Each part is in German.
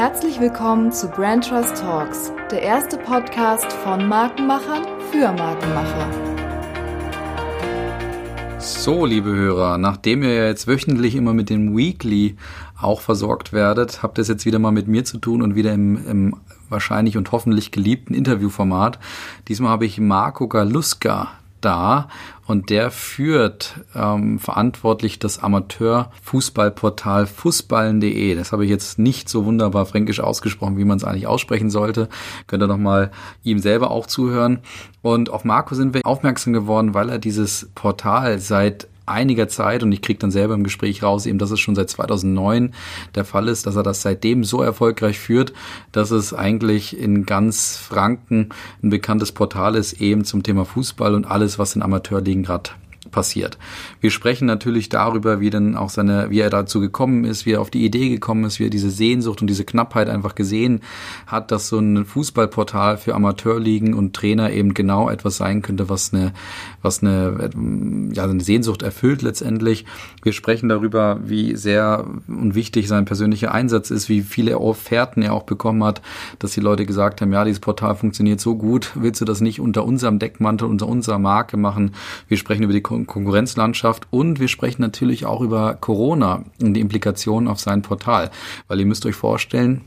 Herzlich willkommen zu Brand Trust Talks, der erste Podcast von Markenmachern für Markenmacher. So, liebe Hörer, nachdem ihr jetzt wöchentlich immer mit dem Weekly auch versorgt werdet, habt ihr es jetzt wieder mal mit mir zu tun und wieder im, im wahrscheinlich und hoffentlich geliebten Interviewformat. Diesmal habe ich Marco Galuska da und der führt ähm, verantwortlich das Amateurfußballportal fußballen.de. Das habe ich jetzt nicht so wunderbar fränkisch ausgesprochen, wie man es eigentlich aussprechen sollte. Könnt ihr noch mal ihm selber auch zuhören. Und auf Marco sind wir aufmerksam geworden, weil er dieses Portal seit einiger Zeit und ich kriege dann selber im Gespräch raus, eben, dass es schon seit 2009 der Fall ist, dass er das seitdem so erfolgreich führt, dass es eigentlich in ganz Franken ein bekanntes Portal ist, eben zum Thema Fußball und alles, was in Amateurligen gerade passiert. Wir sprechen natürlich darüber, wie denn auch seine, wie er dazu gekommen ist, wie er auf die Idee gekommen ist, wie er diese Sehnsucht und diese Knappheit einfach gesehen hat, dass so ein Fußballportal für Amateurligen und Trainer eben genau etwas sein könnte, was eine, was eine, ja, eine Sehnsucht erfüllt letztendlich. Wir sprechen darüber, wie sehr und wichtig sein persönlicher Einsatz ist, wie viele Offerten er auch bekommen hat, dass die Leute gesagt haben, ja, dieses Portal funktioniert so gut, willst du das nicht unter unserem Deckmantel, unter unserer Marke machen? Wir sprechen über die Konkurrenzlandschaft und wir sprechen natürlich auch über Corona und die Implikationen auf sein Portal, weil ihr müsst euch vorstellen,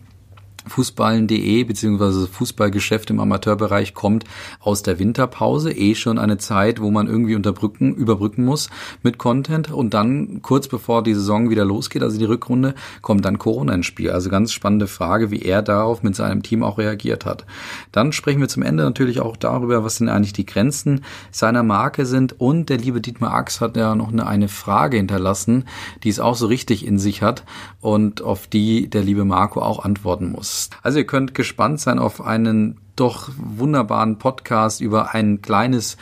Fußballen.de bzw. Fußballgeschäft im Amateurbereich kommt aus der Winterpause, eh schon eine Zeit, wo man irgendwie unterbrücken, überbrücken muss mit Content und dann kurz bevor die Saison wieder losgeht, also die Rückrunde, kommt dann Corona ins Spiel. Also ganz spannende Frage, wie er darauf mit seinem Team auch reagiert hat. Dann sprechen wir zum Ende natürlich auch darüber, was denn eigentlich die Grenzen seiner Marke sind und der liebe Dietmar Ax hat ja noch eine, eine Frage hinterlassen, die es auch so richtig in sich hat und auf die der liebe Marco auch antworten muss. Also ihr könnt gespannt sein auf einen doch wunderbaren Podcast über ein kleines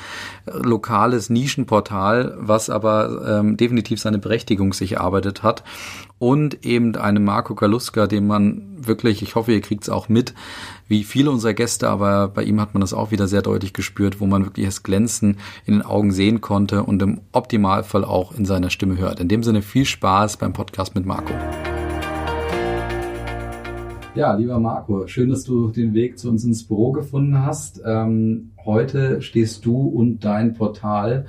äh, lokales Nischenportal, was aber ähm, definitiv seine Berechtigung sich erarbeitet hat. Und eben einem Marco Galuska, den man wirklich, ich hoffe, ihr kriegt es auch mit, wie viele unserer Gäste, aber bei ihm hat man das auch wieder sehr deutlich gespürt, wo man wirklich das Glänzen in den Augen sehen konnte und im Optimalfall auch in seiner Stimme hört. In dem Sinne viel Spaß beim Podcast mit Marco. Ja, lieber Marco, schön, dass du den Weg zu uns ins Büro gefunden hast. Ähm, heute stehst du und dein Portal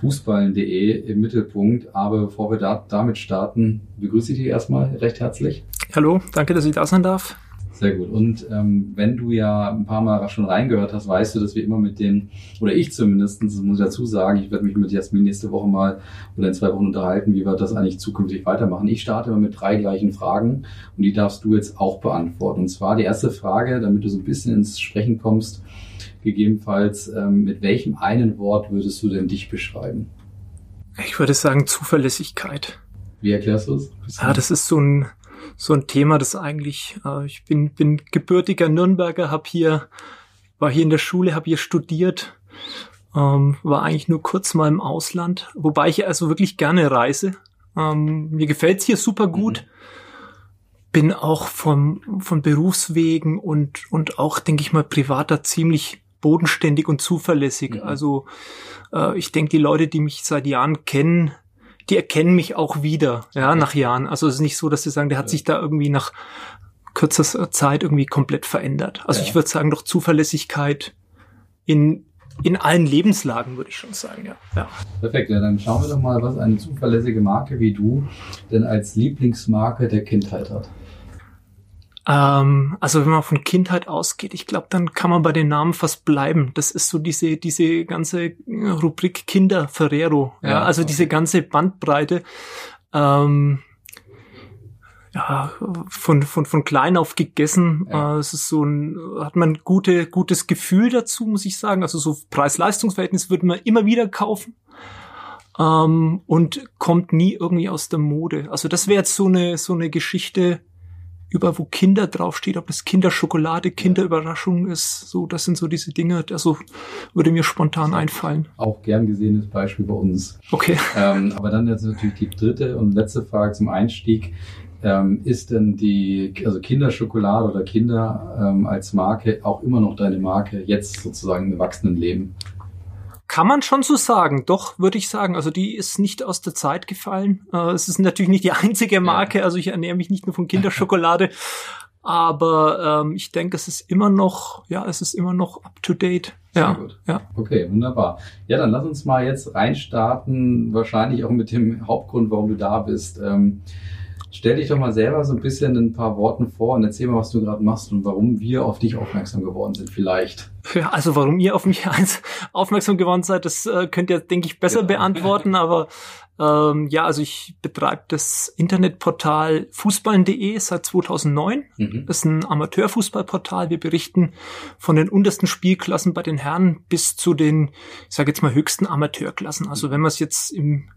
fußballen.de im Mittelpunkt. Aber bevor wir da, damit starten, begrüße ich dich erstmal recht herzlich. Hallo, danke, dass ich da sein darf. Sehr gut. Und ähm, wenn du ja ein paar Mal schon reingehört hast, weißt du, dass wir immer mit den, oder ich zumindest, das muss ich dazu sagen, ich werde mich mit Jasmin nächste Woche mal oder in zwei Wochen unterhalten, wie wir das eigentlich zukünftig weitermachen. Ich starte immer mit drei gleichen Fragen und die darfst du jetzt auch beantworten. Und zwar die erste Frage, damit du so ein bisschen ins Sprechen kommst, gegebenenfalls, ähm, mit welchem einen Wort würdest du denn dich beschreiben? Ich würde sagen Zuverlässigkeit. Wie erklärst du es? Ja, das ist so ein so ein Thema, das eigentlich, äh, ich bin, bin gebürtiger Nürnberger, hab hier, war hier in der Schule, habe hier studiert, ähm, war eigentlich nur kurz mal im Ausland, wobei ich also wirklich gerne reise. Ähm, mir gefällt's hier super gut. Mhm. Bin auch vom, von Berufswegen und, und auch, denke ich mal, privater ziemlich bodenständig und zuverlässig. Mhm. Also äh, ich denke, die Leute, die mich seit Jahren kennen, die erkennen mich auch wieder, ja, nach Jahren. Also es ist nicht so, dass sie sagen, der hat sich da irgendwie nach kürzester Zeit irgendwie komplett verändert. Also ja. ich würde sagen, doch Zuverlässigkeit in in allen Lebenslagen, würde ich schon sagen, ja. ja. Perfekt, ja, dann schauen wir doch mal, was eine zuverlässige Marke wie du denn als Lieblingsmarke der Kindheit hat. Ähm, also wenn man von Kindheit ausgeht, ich glaube, dann kann man bei den Namen fast bleiben. Das ist so diese, diese ganze Rubrik Kinder Ferrero. Ja, ja also okay. diese ganze Bandbreite. Ähm, ja, von, von, von klein auf gegessen. Ja. Äh, es ist so ein, hat man gute, gutes Gefühl dazu, muss ich sagen. Also so Preis-Leistungs-Verhältnis würde man immer wieder kaufen. Ähm, und kommt nie irgendwie aus der Mode. Also das wäre jetzt so eine, so eine Geschichte, über wo Kinder draufsteht, ob das Kinderschokolade, Kinderüberraschung ist, so, das sind so diese Dinge, also würde mir spontan einfallen. Auch gern gesehenes Beispiel bei uns. Okay. Ähm, aber dann jetzt natürlich die dritte und letzte Frage zum Einstieg. Ähm, ist denn die, also Kinderschokolade oder Kinder ähm, als Marke auch immer noch deine Marke jetzt sozusagen im Erwachsenenleben? Kann man schon so sagen, doch, würde ich sagen. Also die ist nicht aus der Zeit gefallen. Äh, es ist natürlich nicht die einzige Marke, also ich ernähre mich nicht nur von Kinderschokolade. Aber ähm, ich denke, es ist immer noch, ja, es ist immer noch up to date. Ja, gut. ja. Okay, wunderbar. Ja, dann lass uns mal jetzt reinstarten, wahrscheinlich auch mit dem Hauptgrund, warum du da bist. Ähm, stell dich doch mal selber so ein bisschen in ein paar Worten vor und erzähl mal, was du gerade machst und warum wir auf dich aufmerksam geworden sind, vielleicht. Ja, also warum ihr auf mich aufmerksam geworden seid, das äh, könnt ihr, denke ich, besser ja. beantworten, aber ähm, ja, also ich betreibe das Internetportal fußballen.de seit 2009. Mhm. Das ist ein Amateurfußballportal. Wir berichten von den untersten Spielklassen bei den Herren bis zu den, ich sage jetzt mal, höchsten Amateurklassen. Also wenn man es jetzt im,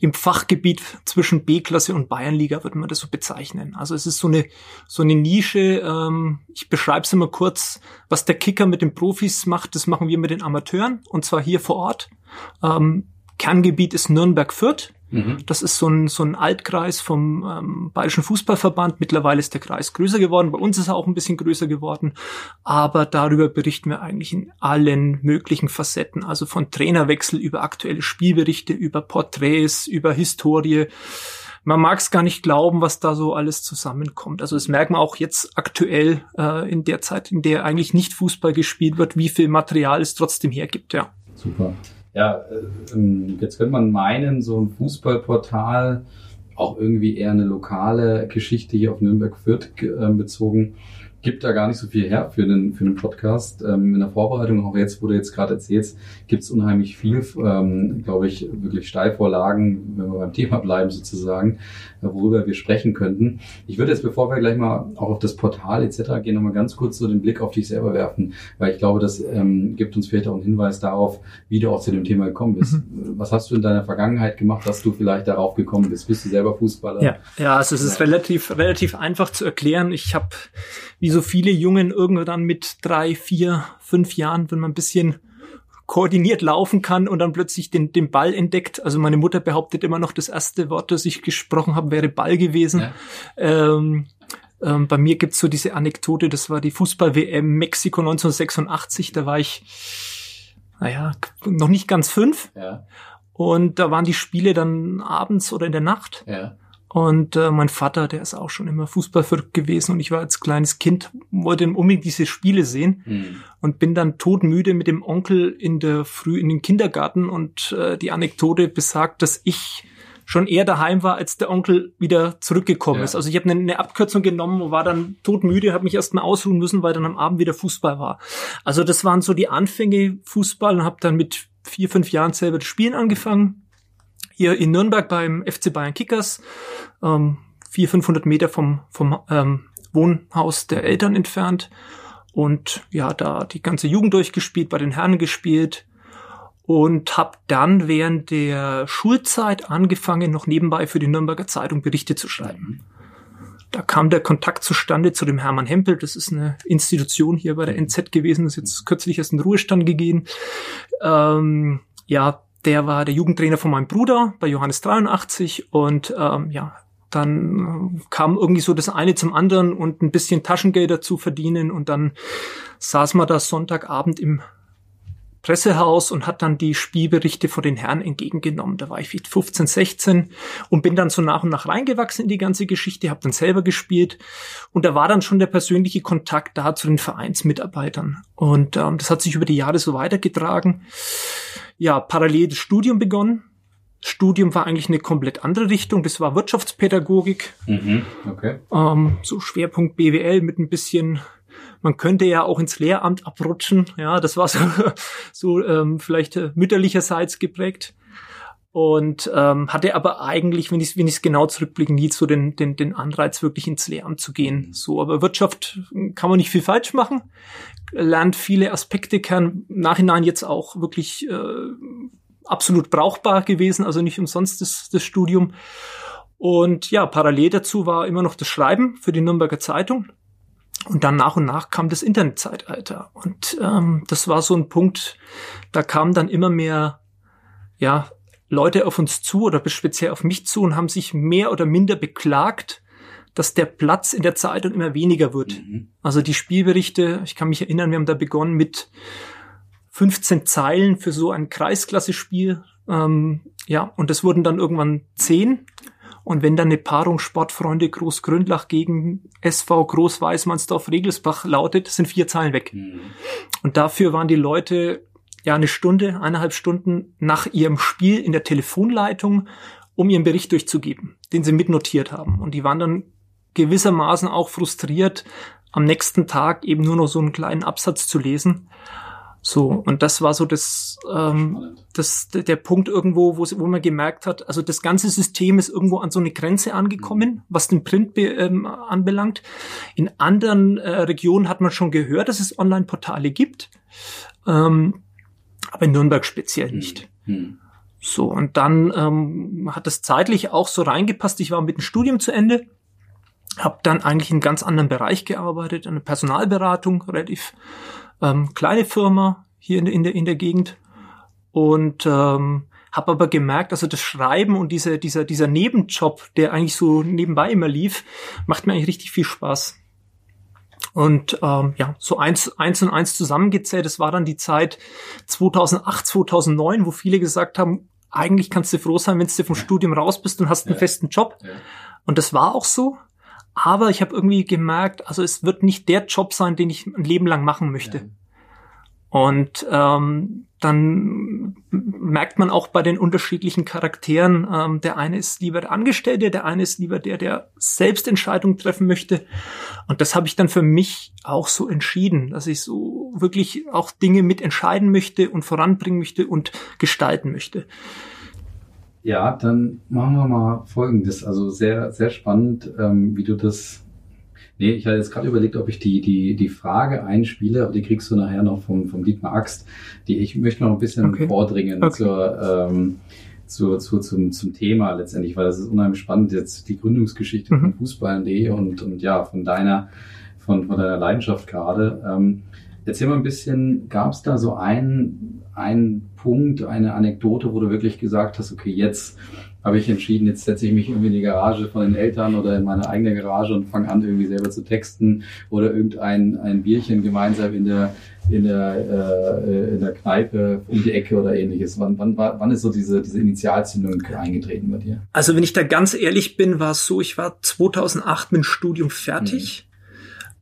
im Fachgebiet zwischen B-Klasse und Bayernliga, würde man das so bezeichnen. Also es ist so eine, so eine Nische. Ähm, ich beschreibe es immer kurz, was der Kicker mit den Profis macht, das machen wir mit den Amateuren und zwar hier vor Ort. Ähm, Kerngebiet ist Nürnberg-Fürth. Mhm. Das ist so ein, so ein Altkreis vom ähm, Bayerischen Fußballverband. Mittlerweile ist der Kreis größer geworden. Bei uns ist er auch ein bisschen größer geworden. Aber darüber berichten wir eigentlich in allen möglichen Facetten. Also von Trainerwechsel über aktuelle Spielberichte, über Porträts, über Historie. Man mag es gar nicht glauben, was da so alles zusammenkommt. Also das merkt man auch jetzt aktuell äh, in der Zeit, in der eigentlich nicht Fußball gespielt wird, wie viel Material es trotzdem hergibt. Ja. Super. Ja, äh, ähm, jetzt könnte man meinen, so ein Fußballportal, auch irgendwie eher eine lokale Geschichte hier auf Nürnberg-Fürth äh, bezogen, gibt da gar nicht so viel her für einen, für einen Podcast. Ähm, in der Vorbereitung, auch jetzt, wo du jetzt gerade erzählst, gibt es unheimlich viel, ähm, glaube ich, wirklich Steilvorlagen, wenn wir beim Thema bleiben sozusagen, äh, worüber wir sprechen könnten. Ich würde jetzt, bevor wir gleich mal auch auf das Portal etc. gehen, nochmal ganz kurz so den Blick auf dich selber werfen, weil ich glaube, das ähm, gibt uns vielleicht auch einen Hinweis darauf, wie du auch zu dem Thema gekommen bist. Mhm. Was hast du in deiner Vergangenheit gemacht, dass du vielleicht darauf gekommen bist? Bist du selber Fußballer? Ja, ja also es ist ja. relativ, relativ einfach zu erklären. Ich habe, wie so viele Jungen, irgendwann mit drei, vier, fünf Jahren, wenn man ein bisschen koordiniert laufen kann und dann plötzlich den, den Ball entdeckt. Also meine Mutter behauptet immer noch, das erste Wort, das ich gesprochen habe, wäre Ball gewesen. Ja. Ähm, ähm, bei mir gibt's so diese Anekdote, das war die Fußball-WM Mexiko 1986, da war ich, naja, noch nicht ganz fünf. Ja. Und da waren die Spiele dann abends oder in der Nacht. Ja. Und äh, mein Vater, der ist auch schon immer Fußballverrückt gewesen und ich war als kleines Kind, wollte unbedingt diese Spiele sehen mhm. und bin dann todmüde mit dem Onkel in der Früh in den Kindergarten und äh, die Anekdote besagt, dass ich schon eher daheim war, als der Onkel wieder zurückgekommen ja. ist. Also ich habe eine, eine, Abkürzung genommen und war dann todmüde, habe mich erstmal ausruhen müssen, weil dann am Abend wieder Fußball war. Also das waren so die Anfänge Fußball und habe dann mit vier, fünf Jahren selber das Spielen angefangen hier in Nürnberg beim FC Bayern Kickers, ähm, 400, 500 Meter vom, vom ähm, Wohnhaus der Eltern entfernt. Und ja, da die ganze Jugend durchgespielt, bei den Herren gespielt und habe dann während der Schulzeit angefangen, noch nebenbei für die Nürnberger Zeitung Berichte zu schreiben. Da kam der Kontakt zustande zu dem Hermann Hempel. Das ist eine Institution hier bei der NZ gewesen. Das ist jetzt kürzlich erst in Ruhestand gegeben. Ähm, ja, der war der Jugendtrainer von meinem Bruder bei Johannes 83 und ähm, ja, dann kam irgendwie so das eine zum anderen und ein bisschen Taschengeld dazu verdienen und dann saß man da Sonntagabend im Pressehaus und hat dann die Spielberichte von den Herren entgegengenommen. Da war ich 15, 16 und bin dann so nach und nach reingewachsen in die ganze Geschichte, habe dann selber gespielt und da war dann schon der persönliche Kontakt da zu den Vereinsmitarbeitern und ähm, das hat sich über die Jahre so weitergetragen ja, parallel das Studium begonnen. Studium war eigentlich eine komplett andere Richtung. Das war Wirtschaftspädagogik. Mhm, okay. Ähm, so Schwerpunkt BWL mit ein bisschen, man könnte ja auch ins Lehramt abrutschen. Ja, das war so, so ähm, vielleicht äh, mütterlicherseits geprägt. Und ähm, hatte aber eigentlich, wenn ich wenn es genau zurückblicke, nie so den, den, den Anreiz, wirklich ins Lehramt zu gehen. So, aber Wirtschaft kann man nicht viel falsch machen lernt viele Aspekte kennen, nachhinein jetzt auch wirklich äh, absolut brauchbar gewesen, also nicht umsonst das, das Studium. Und ja, parallel dazu war immer noch das Schreiben für die Nürnberger Zeitung. Und dann nach und nach kam das Internetzeitalter. Und ähm, das war so ein Punkt, da kamen dann immer mehr ja, Leute auf uns zu oder speziell auf mich zu und haben sich mehr oder minder beklagt, dass der Platz in der Zeitung immer weniger wird. Mhm. Also die Spielberichte, ich kann mich erinnern, wir haben da begonnen mit 15 Zeilen für so ein Kreisklasse-Spiel. Ähm, ja, und es wurden dann irgendwann 10. Und wenn dann eine Paarung Sportfreunde Großgründlach gegen SV Großweißmannsdorf Regelsbach lautet, sind vier Zeilen weg. Mhm. Und dafür waren die Leute ja eine Stunde, eineinhalb Stunden nach ihrem Spiel in der Telefonleitung, um ihren Bericht durchzugeben, den sie mitnotiert haben. Und die waren dann gewissermaßen auch frustriert, am nächsten Tag eben nur noch so einen kleinen Absatz zu lesen. So, und das war so das, ähm, das der Punkt irgendwo, wo, wo man gemerkt hat, also das ganze System ist irgendwo an so eine Grenze angekommen, was den Print ähm, anbelangt. In anderen äh, Regionen hat man schon gehört, dass es Online-Portale gibt, ähm, aber in Nürnberg speziell nicht. Mhm. So, und dann ähm, hat das zeitlich auch so reingepasst. Ich war mit dem Studium zu Ende habe dann eigentlich in einem ganz anderen Bereich gearbeitet, eine Personalberatung, relativ ähm, kleine Firma hier in, in, der, in der Gegend. Und ähm, habe aber gemerkt, also das Schreiben und dieser, dieser, dieser Nebenjob, der eigentlich so nebenbei immer lief, macht mir eigentlich richtig viel Spaß. Und ähm, ja, so eins, eins und eins zusammengezählt, das war dann die Zeit 2008, 2009, wo viele gesagt haben, eigentlich kannst du froh sein, wenn du vom Studium raus bist und hast einen ja. festen Job. Ja. Und das war auch so. Aber ich habe irgendwie gemerkt, also es wird nicht der Job sein, den ich ein Leben lang machen möchte. Ja. Und ähm, dann merkt man auch bei den unterschiedlichen Charakteren, ähm, der eine ist lieber der Angestellte, der eine ist lieber der, der selbst Entscheidungen treffen möchte. Und das habe ich dann für mich auch so entschieden, dass ich so wirklich auch Dinge mitentscheiden möchte und voranbringen möchte und gestalten möchte. Ja, dann machen wir mal Folgendes. Also sehr, sehr spannend, ähm, wie du das. Nee, ich hatte jetzt gerade überlegt, ob ich die, die, die Frage einspiele, aber die kriegst du nachher noch vom, vom Dietmar Axt. Die, ich möchte noch ein bisschen okay. vordringen okay. zur, ähm, zu, zu, zum, zum Thema letztendlich, weil das ist unheimlich spannend, jetzt die Gründungsgeschichte mhm. von Fußball.de und, und ja, von deiner, von, von deiner Leidenschaft gerade. Ähm, erzähl mal ein bisschen, gab es da so einen, einen Punkt, eine Anekdote, wo du wirklich gesagt hast, okay, jetzt habe ich entschieden, jetzt setze ich mich irgendwie in die Garage von den Eltern oder in meine eigene Garage und fange an, irgendwie selber zu texten oder irgendein ein Bierchen gemeinsam in der in der, äh, in der Kneipe um die Ecke oder ähnliches. Wann, wann, wann ist so diese, diese Initialzündung eingetreten bei dir? Also wenn ich da ganz ehrlich bin, war es so, ich war 2008 mit dem Studium fertig.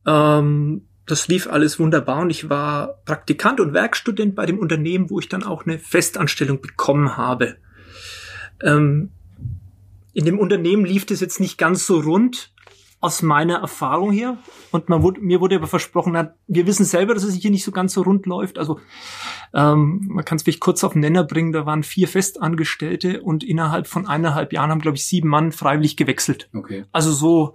Mhm. Ähm, das lief alles wunderbar und ich war Praktikant und Werkstudent bei dem Unternehmen, wo ich dann auch eine Festanstellung bekommen habe. Ähm, in dem Unternehmen lief das jetzt nicht ganz so rund aus meiner Erfahrung her. Und man wurde, mir wurde aber versprochen, na, wir wissen selber, dass es hier nicht so ganz so rund läuft. Also ähm, man kann es vielleicht kurz auf den Nenner bringen, da waren vier Festangestellte und innerhalb von eineinhalb Jahren haben, glaube ich, sieben Mann freiwillig gewechselt. Okay. Also so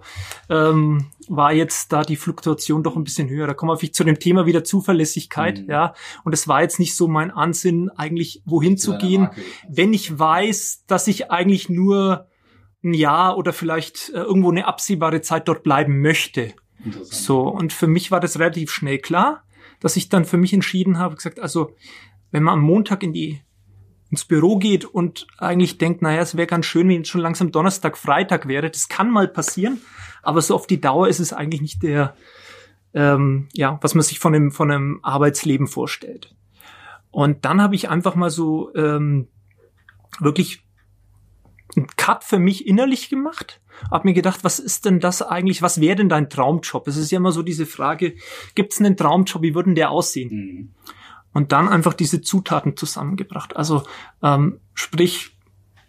ähm, war jetzt da die Fluktuation doch ein bisschen höher. Da kommen wir vielleicht zu dem Thema wieder Zuverlässigkeit, mhm. ja. Und es war jetzt nicht so mein Ansinn, eigentlich wohin zu gehen, wenn ich weiß, dass ich eigentlich nur ein Jahr oder vielleicht äh, irgendwo eine absehbare Zeit dort bleiben möchte. So, und für mich war das relativ schnell klar, dass ich dann für mich entschieden habe, gesagt, also wenn man am Montag in die ins Büro geht und eigentlich denkt, naja, es wäre ganz schön, wenn jetzt schon langsam Donnerstag, Freitag wäre. Das kann mal passieren, aber so auf die Dauer ist es eigentlich nicht der, ähm, ja, was man sich von einem, von einem Arbeitsleben vorstellt. Und dann habe ich einfach mal so ähm, wirklich einen Cut für mich innerlich gemacht. Hab mir gedacht, was ist denn das eigentlich? Was wäre denn dein Traumjob? Es ist ja immer so diese Frage, gibt es einen Traumjob? Wie würden der aussehen? Mhm. Und dann einfach diese Zutaten zusammengebracht. Also ähm, sprich,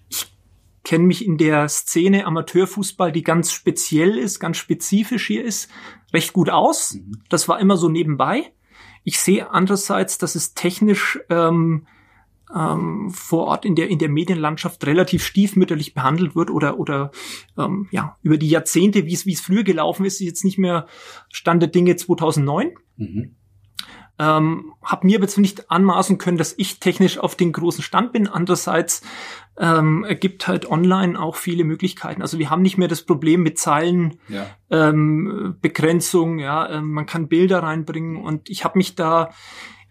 ich kenne mich in der Szene Amateurfußball, die ganz speziell ist, ganz spezifisch hier ist, recht gut aus. Mhm. Das war immer so nebenbei. Ich sehe andererseits, dass es technisch ähm, ähm, vor Ort in der in der Medienlandschaft relativ stiefmütterlich behandelt wird oder oder ähm, ja über die Jahrzehnte, wie es wie es früher gelaufen ist, ist jetzt nicht mehr Stand der Dinge 2009. Mhm. Ähm, habe mir jetzt nicht anmaßen können, dass ich technisch auf den großen Stand bin. Andererseits ähm, ergibt halt online auch viele Möglichkeiten. Also wir haben nicht mehr das Problem mit Zeilen, ja. ähm, Begrenzung, ja, ähm, man kann Bilder reinbringen und ich habe mich da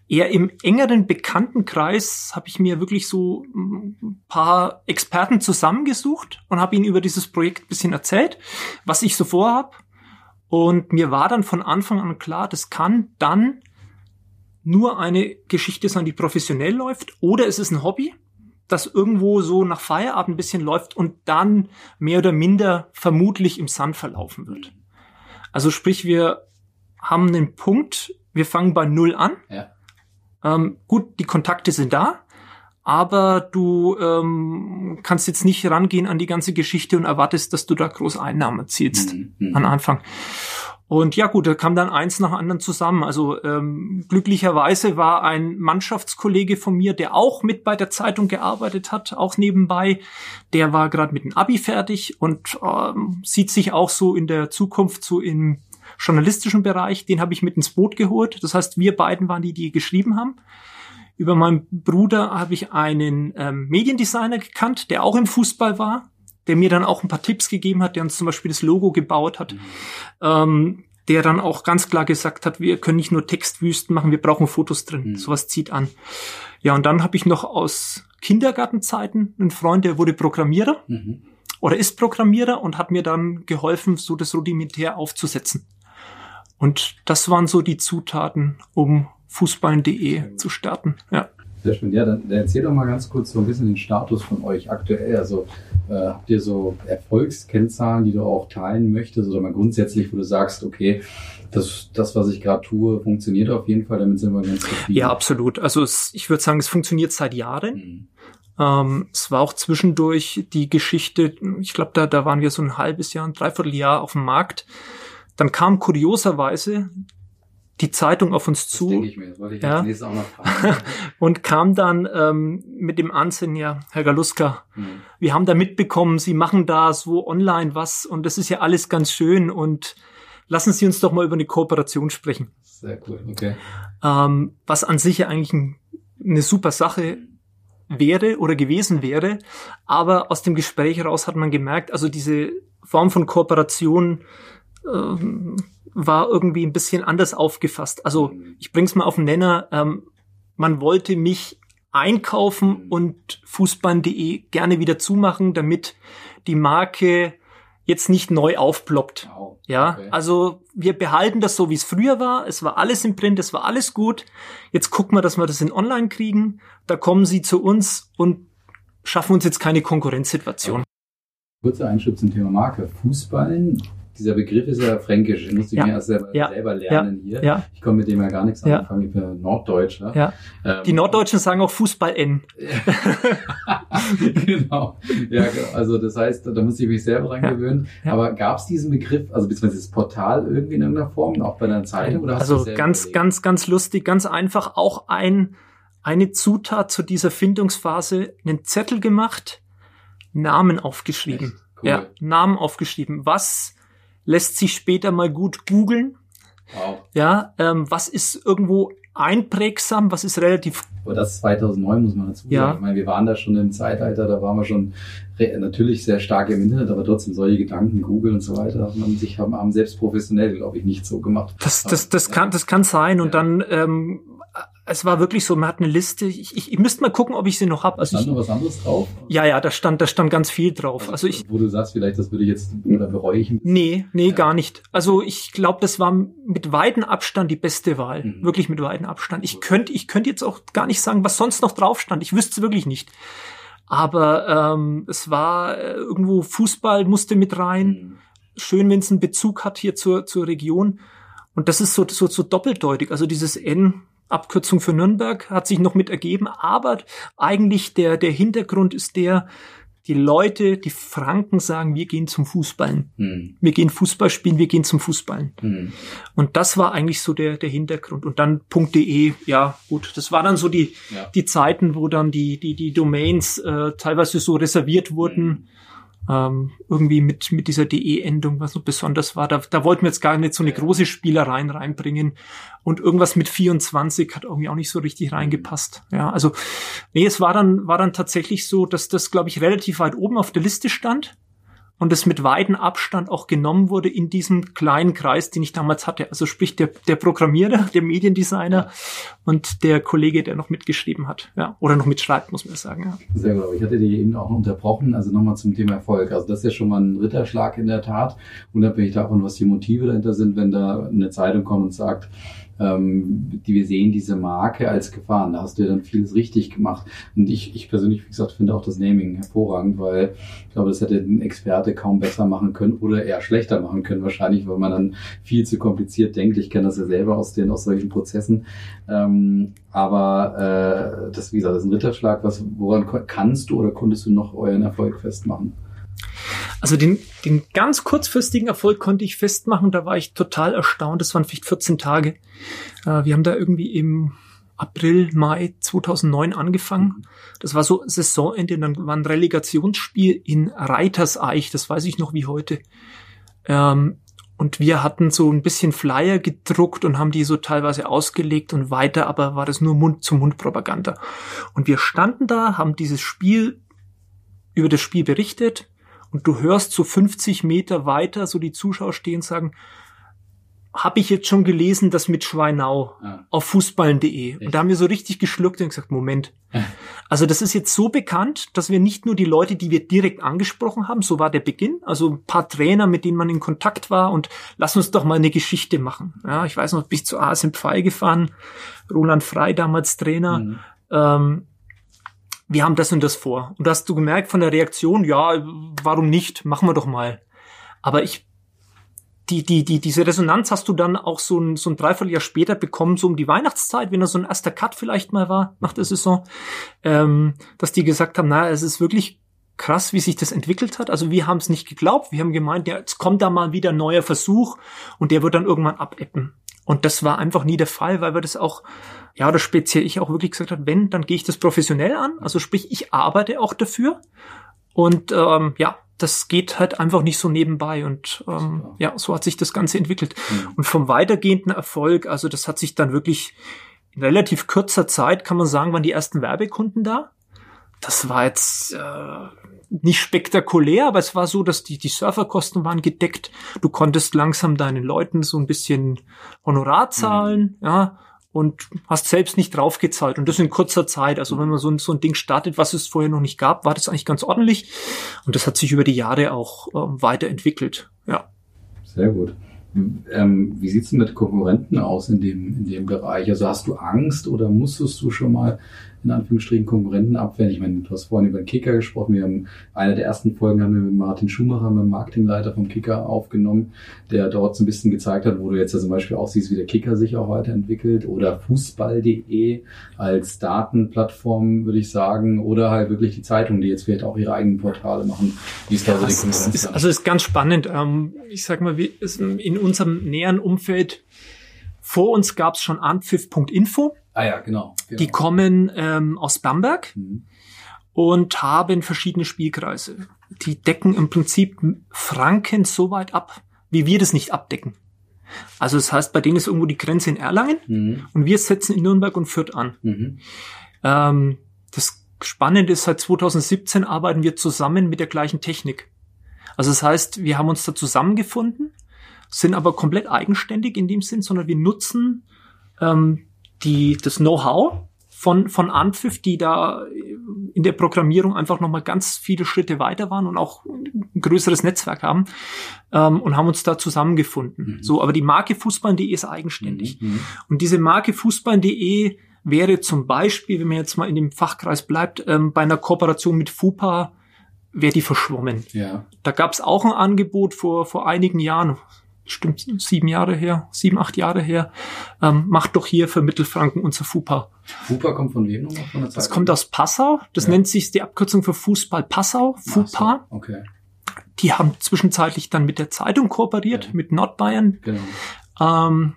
eher im engeren Bekanntenkreis habe ich mir wirklich so ein paar Experten zusammengesucht und habe ihnen über dieses Projekt ein bisschen erzählt, was ich so vorhab. Und mir war dann von Anfang an klar, das kann dann nur eine Geschichte sein, die professionell läuft, oder es ist ein Hobby, das irgendwo so nach Feierabend ein bisschen läuft und dann mehr oder minder vermutlich im Sand verlaufen wird. Also sprich, wir haben einen Punkt, wir fangen bei Null an. Ja. Ähm, gut, die Kontakte sind da, aber du ähm, kannst jetzt nicht rangehen an die ganze Geschichte und erwartest, dass du da groß Einnahmen erzielst Mhm, mhm. an Anfang. Und ja gut, da kam dann eins nach anderen zusammen. Also ähm, glücklicherweise war ein Mannschaftskollege von mir, der auch mit bei der Zeitung gearbeitet hat, auch nebenbei. Der war gerade mit dem Abi fertig und ähm, sieht sich auch so in der Zukunft so im journalistischen Bereich. Den habe ich mit ins Boot geholt. Das heißt, wir beiden waren die, die geschrieben haben. Über meinen Bruder habe ich einen ähm, Mediendesigner gekannt, der auch im Fußball war, der mir dann auch ein paar Tipps gegeben hat, der uns zum Beispiel das Logo gebaut hat, ähm, der dann auch ganz klar gesagt hat, wir können nicht nur Textwüsten machen, wir brauchen Fotos drin. Mhm. Sowas zieht an. Ja, und dann habe ich noch aus Kindergartenzeiten einen Freund, der wurde Programmierer Mhm. oder ist Programmierer und hat mir dann geholfen, so das rudimentär aufzusetzen. Und das waren so die Zutaten, um fußballen.de zu starten. Ja. Sehr schön. Ja, dann, dann erzähl doch mal ganz kurz so ein bisschen den Status von euch aktuell. Also äh, habt ihr so Erfolgskennzahlen, die du auch teilen möchtest oder mal grundsätzlich, wo du sagst, okay, das, das was ich gerade tue, funktioniert auf jeden Fall, damit sind wir ganz zufrieden. ja, absolut. Also es, ich würde sagen, es funktioniert seit Jahren. Mhm. Ähm, es war auch zwischendurch die Geschichte, ich glaube, da, da waren wir so ein halbes Jahr, ein Dreivierteljahr auf dem Markt. Dann kam kurioserweise die Zeitung auf uns Das zu ich mir. Das ich Ja. und kam dann ähm, mit dem Ansinnen, ja, Herr Galuska, Mhm. wir haben da mitbekommen, Sie machen da so online was und das ist ja alles ganz schön und lassen Sie uns doch mal über eine Kooperation sprechen. Sehr cool, okay. Ähm, was an sich ja eigentlich ein, eine super Sache wäre oder gewesen wäre. Aber aus dem Gespräch heraus hat man gemerkt, also diese Form von Kooperation ähm, war irgendwie ein bisschen anders aufgefasst. Also ich bring's mal auf den Nenner. Ähm, man wollte mich einkaufen und Fußball.de gerne wieder zumachen, damit die Marke jetzt nicht neu aufploppt. Wow. Ja, Okay. also wir behalten das so, wie es früher war. Es war alles im Print, es war alles gut. Jetzt gucken wir, dass wir das in Online kriegen. Da kommen sie zu uns und schaffen uns jetzt keine Konkurrenzsituation. Kurzer Einschub zum Thema Marke. Fußballen, dieser Begriff ist ja fränkisch. Den musste ich Ja. mir erst selber, Ja. selber lernen hier. Ja, Ich komme mit dem ja gar nichts Ja. anfangen. Ich bin Norddeutscher. ja. Ähm, Die Norddeutschen sagen auch Fußball N. genau. Ja, genau. also das heißt, da muss ich mich selber dran Ja. gewöhnen. Ja. Aber gab es diesen Begriff, also beziehungsweise das Portal irgendwie in irgendeiner Form, auch bei deiner Zeitung? Oder hast Also ganz, überlegt? ganz, ganz lustig, ganz einfach auch ein, eine Zutat zu dieser Findungsphase, einen Zettel gemacht, Namen aufgeschrieben. Cool. Ja, Namen aufgeschrieben. Was lässt sich später mal gut googeln? Wow. Ja, ähm, was ist irgendwo einprägsam, was ist relativ Aber das ist 2009, muss man dazu Ja. sagen. Ich meine, wir waren da schon im Zeitalter, da waren wir schon natürlich sehr stark im Internet, aber trotzdem solche Gedanken, Google und so weiter, hat man sich haben, haben selbst professionell, glaube ich, nicht so gemacht. Das, das, das kann, das kann sein. Und Ja. dann, ähm, es war wirklich so, man hat eine Liste. Ich, ich, ich müsste mal gucken, ob ich sie noch habe. Also Stand ich, noch was anderes drauf? ja, ja, da stand, da stand ganz viel drauf. Also ich, Wo du sagst, vielleicht, das würde ich jetzt, oder bereue ich nee, nee, Ja. gar nicht. Also ich glaube, das war mit weitem Abstand die beste Wahl. Mhm. Wirklich mit weitem Abstand. Ich könnte, ich könnte jetzt auch gar nicht sagen, was sonst noch drauf stand. Ich wüsste es wirklich nicht. Aber ähm, es war äh, irgendwo Fußball musste mit rein. Mhm. schön, wenn es einen Bezug hat hier zur, zur Region. Und das ist so, so, so doppeldeutig. Also dieses N, Abkürzung für Nürnberg, hat sich noch mit ergeben. Aber eigentlich der, der Hintergrund ist der, die Leute, die Franken sagen, wir gehen zum Fußballen. Mhm. Wir gehen Fußball spielen, wir gehen zum Fußballen. Mhm. Und das war eigentlich so der, der Hintergrund. Und dann .de, ja gut, das war dann so die, Ja. die Zeiten, wo dann die, die, die Domains äh, teilweise so reserviert wurden. Ähm, irgendwie mit, mit dieser DE-Endung, was so besonders war. Da, da wollten wir jetzt gar nicht so eine große Spielereien reinbringen. Und irgendwas mit 24 hat irgendwie auch nicht so richtig reingepasst. Ja, also, nee, es war dann, war dann tatsächlich so, dass das, glaube ich, relativ weit oben auf der Liste stand. Und es mit weiten Abstand auch genommen wurde in diesem kleinen Kreis, den ich damals hatte. Also sprich der, der Programmierer, der Mediendesigner und der Kollege, der noch mitgeschrieben hat. Ja, oder noch mitschreibt, muss man sagen. Ja. Sehr gut. Ich hatte die eben auch unterbrochen. Also nochmal zum Thema Erfolg. Also das ist ja schon mal ein Ritterschlag in der Tat. Unabhängig davon, was die Motive dahinter sind, wenn da eine Zeitung kommt und sagt, ähm, die wir sehen diese Marke als Gefahren. Da hast du ja dann vieles richtig gemacht. Und ich, ich persönlich, wie gesagt, finde auch das Naming hervorragend, weil ich glaube, das hätte ein Experte kaum besser machen können oder eher schlechter machen können, wahrscheinlich, weil man dann viel zu kompliziert denkt. Ich kenne das ja selber aus den aus solchen Prozessen. Ähm, aber äh, das, wie gesagt, das ist ein Ritterschlag. Was, woran kannst du oder konntest du noch euren Erfolg festmachen? Also den, den ganz kurzfristigen Erfolg konnte ich festmachen. Da war ich total erstaunt. Das waren vielleicht 14 Tage. Äh, wir haben da irgendwie im April, Mai 2009 angefangen. Das war so Saisonende. Dann war ein Relegationsspiel in Reiterseich. Das weiß ich noch wie heute. Ähm, und wir hatten so ein bisschen Flyer gedruckt und haben die so teilweise ausgelegt und weiter, aber war das nur Mund-zu-Mund-Propaganda. Und wir standen da, haben dieses Spiel über das Spiel berichtet, und du hörst so 50 Meter weiter so die Zuschauer stehen und sagen, habe ich jetzt schon gelesen, das mit Schweinau ja. auf fußballen.de. Und da haben wir so richtig geschluckt und gesagt, Moment. Also das ist jetzt so bekannt, dass wir nicht nur die Leute, die wir direkt angesprochen haben, so war der Beginn, also ein paar Trainer, mit denen man in Kontakt war und lass uns doch mal eine Geschichte machen. Ja, ich weiß noch, bis zu ASM Pfeil gefahren, Roland Frei damals Trainer. Mhm. Ähm, wir haben das und das vor. Und hast du gemerkt von der Reaktion, ja, warum nicht? Machen wir doch mal. Aber ich, die, die, die, diese Resonanz hast du dann auch so ein, so ein Dreivierteljahr später bekommen, so um die Weihnachtszeit, wenn da so ein erster Cut vielleicht mal war nach der Saison, ähm, dass die gesagt haben, na, es ist wirklich krass, wie sich das entwickelt hat. Also wir haben es nicht geglaubt. Wir haben gemeint, ja, jetzt kommt da mal wieder ein neuer Versuch und der wird dann irgendwann abebben. Und das war einfach nie der Fall, weil wir das auch ja, oder speziell ich auch wirklich gesagt habe, wenn, dann gehe ich das professionell an. Also sprich, ich arbeite auch dafür. Und ähm, ja, das geht halt einfach nicht so nebenbei. Und ähm, ja, so hat sich das Ganze entwickelt. Mhm. Und vom weitergehenden Erfolg, also das hat sich dann wirklich in relativ kurzer Zeit, kann man sagen, waren die ersten Werbekunden da. Das war jetzt äh, nicht spektakulär, aber es war so, dass die, die Surferkosten waren gedeckt. Du konntest langsam deinen Leuten so ein bisschen Honorar zahlen, mhm. ja und hast selbst nicht draufgezahlt. Und das in kurzer Zeit. Also wenn man so ein, so ein Ding startet, was es vorher noch nicht gab, war das eigentlich ganz ordentlich. Und das hat sich über die Jahre auch ähm, weiterentwickelt. Ja. Sehr gut. Ähm, wie sieht's denn mit Konkurrenten aus in dem, in dem Bereich? Also hast du Angst oder musstest du schon mal in Anführungsstrichen Konkurrenten abwehren. Ich meine, du hast vorhin über den Kicker gesprochen. Wir haben eine der ersten Folgen haben wir mit Martin Schumacher, mit dem Marketingleiter vom Kicker aufgenommen, der dort so ein bisschen gezeigt hat, wo du jetzt ja zum Beispiel auch siehst, wie der Kicker sich auch weiterentwickelt oder Fußball.de als Datenplattform, würde ich sagen, oder halt wirklich die Zeitung, die jetzt vielleicht auch ihre eigenen Portale machen. Wie ist da so die Konkurrenz? Ist, also ist ganz spannend. Ähm, ich sag mal, in unserem näheren Umfeld vor uns gab es schon anpfiff.info. Ah ja, genau. genau. Die kommen ähm, aus Bamberg mhm. und haben verschiedene Spielkreise. Die decken im Prinzip Franken so weit ab, wie wir das nicht abdecken. Also das heißt, bei denen ist irgendwo die Grenze in Erlangen mhm. und wir setzen in Nürnberg und Fürth an. Mhm. Ähm, das Spannende ist, seit 2017 arbeiten wir zusammen mit der gleichen Technik. Also das heißt, wir haben uns da zusammengefunden, sind aber komplett eigenständig in dem Sinn, sondern wir nutzen ähm, die, das Know-how von, von Anpfiff, die da in der Programmierung einfach nochmal ganz viele Schritte weiter waren und auch ein größeres Netzwerk haben ähm, und haben uns da zusammengefunden. Mhm. So, aber die Marke Fußball.de ist eigenständig. Mhm. mhm. Und diese Marke Fußball.de wäre zum Beispiel, wenn man jetzt mal in dem Fachkreis bleibt, ähm, bei einer Kooperation mit FUPA wäre die verschwommen. Ja. Da gab es auch ein Angebot vor, vor einigen Jahren, stimmt sieben Jahre her, sieben, acht Jahre her, ähm, macht doch hier für Mittelfranken unser FUPA. FUPA kommt von wem nochmal? Von der Zeit? Das kommt aus Passau. Das ja. nennt sich die Abkürzung für Fußball Passau, FUPA. So, okay. Die haben zwischenzeitlich dann mit der Zeitung kooperiert, ja. mit Nordbayern. Genau. Ähm,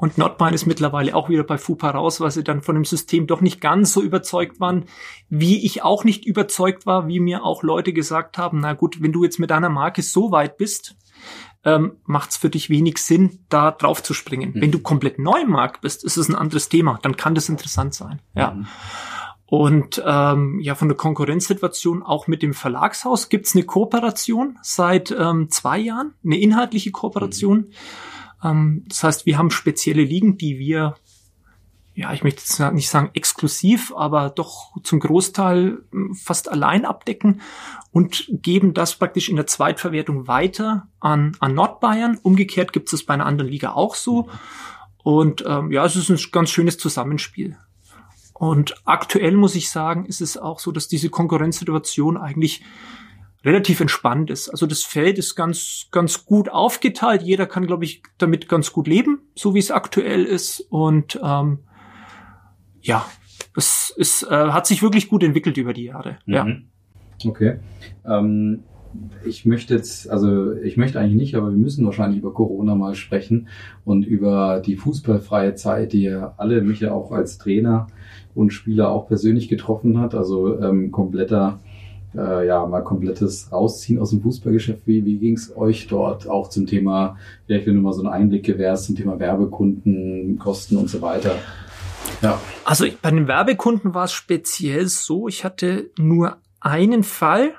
und Nordbayern ist mittlerweile auch wieder bei FUPA raus, weil sie dann von dem System doch nicht ganz so überzeugt waren, wie ich auch nicht überzeugt war, wie mir auch Leute gesagt haben, na gut, wenn du jetzt mit deiner Marke so weit bist, ähm, macht es für dich wenig Sinn, da drauf zu springen. Mhm. Wenn du komplett neu im Markt bist, ist es ein anderes Thema. Dann kann das interessant sein. Ja. Mhm. Und ähm, ja, von der Konkurrenzsituation auch mit dem Verlagshaus gibt's eine Kooperation seit ähm, zwei Jahren, eine inhaltliche Kooperation. Mhm. Ähm, das heißt, wir haben spezielle Ligen, die wir ja, ich möchte nicht sagen exklusiv, aber doch zum Großteil hm, fast allein abdecken und geben das praktisch in der Zweitverwertung weiter an, an Nordbayern. Umgekehrt gibt es bei einer anderen Liga auch so. Und ähm, ja, es ist ein ganz schönes Zusammenspiel. Und aktuell muss ich sagen, ist es auch so, dass diese Konkurrenzsituation eigentlich relativ entspannt ist. Also das Feld ist ganz, ganz gut aufgeteilt. Jeder kann, glaube ich, damit ganz gut leben, so wie es aktuell ist. Und ähm, ja, es, es äh, hat sich wirklich gut entwickelt über die Jahre. Mhm. Ja. Okay. Ähm, ich möchte jetzt, also ich möchte eigentlich nicht, aber wir müssen wahrscheinlich über Corona mal sprechen und über die fußballfreie Zeit, die ja alle mich ja auch als Trainer und Spieler auch persönlich getroffen hat. Also ähm, kompletter, äh, ja, mal komplettes Rausziehen aus dem Fußballgeschäft. Wie, wie ging es euch dort auch zum Thema, vielleicht wenn du mal so einen Einblick gewährst zum Thema Werbekunden, Kosten und so weiter? Ja. Also bei den Werbekunden war es speziell so, ich hatte nur einen Fall,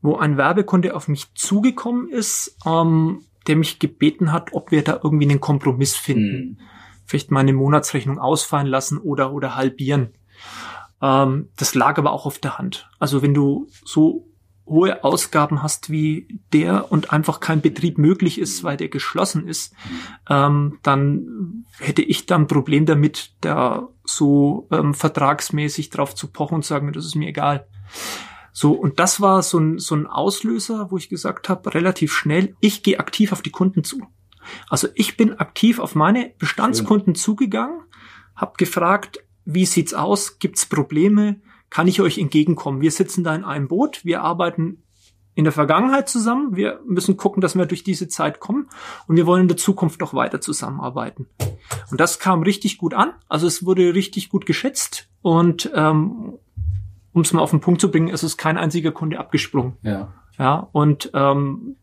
wo ein Werbekunde auf mich zugekommen ist, ähm, der mich gebeten hat, ob wir da irgendwie einen Kompromiss finden. Mhm. Vielleicht meine Monatsrechnung ausfallen lassen oder, oder halbieren. Ähm, das lag aber auch auf der Hand. Also wenn du so hohe Ausgaben hast wie der und einfach kein Betrieb möglich ist, weil der geschlossen ist, ähm, dann hätte ich da ein Problem damit, da so ähm, vertragsmäßig drauf zu pochen und sagen, das ist mir egal. So, und das war so ein, so ein Auslöser, wo ich gesagt habe, relativ schnell, ich gehe aktiv auf die Kunden zu. Also ich bin aktiv auf meine Bestandskunden Schön. zugegangen, habe gefragt, wie sieht's aus, gibt's Probleme, kann ich euch entgegenkommen? Wir sitzen da in einem Boot, wir arbeiten in der Vergangenheit zusammen, wir müssen gucken, dass wir durch diese Zeit kommen und wir wollen in der Zukunft noch weiter zusammenarbeiten. Und das kam richtig gut an, also es wurde richtig gut geschätzt und ähm, um es mal auf den Punkt zu bringen, ist es kein einziger Kunde abgesprungen. Ja. Ja, und ähm,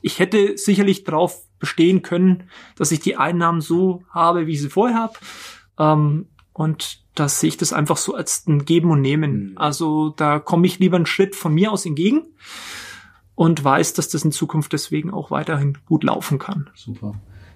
ich hätte sicherlich darauf bestehen können, dass ich die Einnahmen so habe, wie ich sie vorher habe. Ähm, und da sehe ich das einfach so als ein Geben und Nehmen. Mhm. Also da komme ich lieber einen Schritt von mir aus entgegen und weiß, dass das in Zukunft deswegen auch weiterhin gut laufen kann. Super.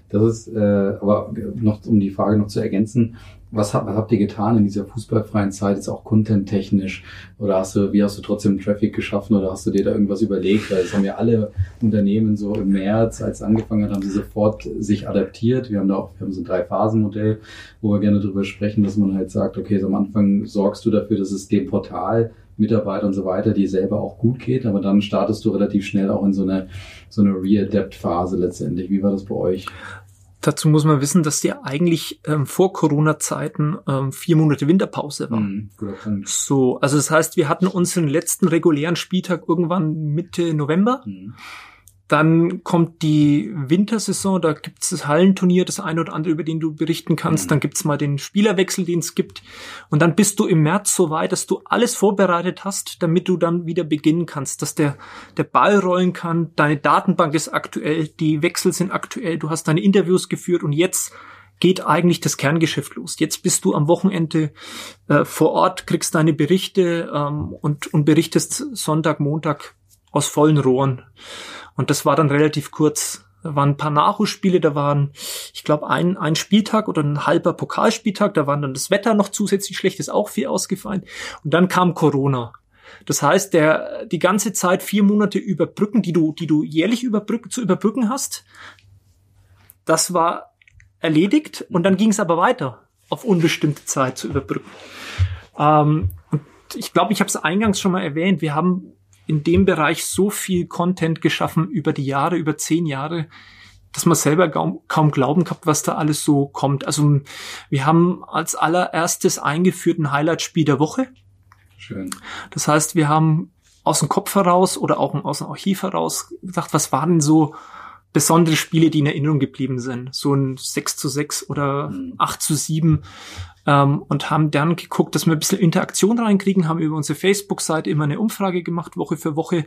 Das ist, äh, aber noch um die Frage noch zu ergänzen, was habt, habt ihr getan in dieser fußballfreien Zeit, jetzt auch content-technisch? Oder hast du, wie hast du trotzdem Traffic geschaffen oder hast du dir da irgendwas überlegt? Weil es haben ja alle Unternehmen so im März, als angefangen hat, haben sie sofort sich adaptiert. Wir haben da auch, wir haben so ein Drei-Phasen-Modell, wo wir gerne drüber sprechen, dass man halt sagt, okay, so am Anfang sorgst du dafür, dass es dem Portal Mitarbeiter und so weiter, die selber auch gut geht, aber dann startest du relativ schnell auch in so eine, so eine Re-Adapt-Phase letztendlich. Wie war das bei euch? Dazu muss man wissen, dass die eigentlich ähm, vor Corona-Zeiten ähm, vier Monate Winterpause war. Mhm, so, also das heißt, wir hatten unseren letzten regulären Spieltag irgendwann Mitte November. Mhm. Dann kommt die Wintersaison, da gibt es das Hallenturnier, das eine oder andere, über den du berichten kannst. Mhm. Dann gibt es mal den Spielerwechsel, den es gibt. Und dann bist du im März so weit, dass du alles vorbereitet hast, damit du dann wieder beginnen kannst, dass der, der Ball rollen kann. Deine Datenbank ist aktuell, die Wechsel sind aktuell, du hast deine Interviews geführt und jetzt geht eigentlich das Kerngeschäft los. Jetzt bist du am Wochenende äh, vor Ort, kriegst deine Berichte ähm, und, und berichtest Sonntag, Montag aus vollen Rohren. Und das war dann relativ kurz. Da waren ein paar Nachholspiele, da waren, ich glaube, ein, ein Spieltag oder ein halber Pokalspieltag, da waren dann das Wetter noch zusätzlich schlecht, ist auch viel ausgefallen. Und dann kam Corona. Das heißt, der, die ganze Zeit vier Monate überbrücken, die du, die du jährlich überbrücken, zu überbrücken hast, das war erledigt und dann ging es aber weiter auf unbestimmte Zeit zu überbrücken. Ähm, und ich glaube, ich habe es eingangs schon mal erwähnt, wir haben in dem Bereich so viel Content geschaffen über die Jahre, über zehn Jahre, dass man selber kaum, kaum glauben kann, was da alles so kommt. Also wir haben als allererstes eingeführt ein Highlight-Spiel der Woche. Schön. Das heißt, wir haben aus dem Kopf heraus oder auch aus dem Archiv heraus gedacht, was waren so besondere Spiele, die in Erinnerung geblieben sind. So ein 6 zu 6 oder 8 mhm. zu 7 ähm, und haben dann geguckt, dass wir ein bisschen Interaktion reinkriegen, haben über unsere Facebook-Seite immer eine Umfrage gemacht, Woche für Woche.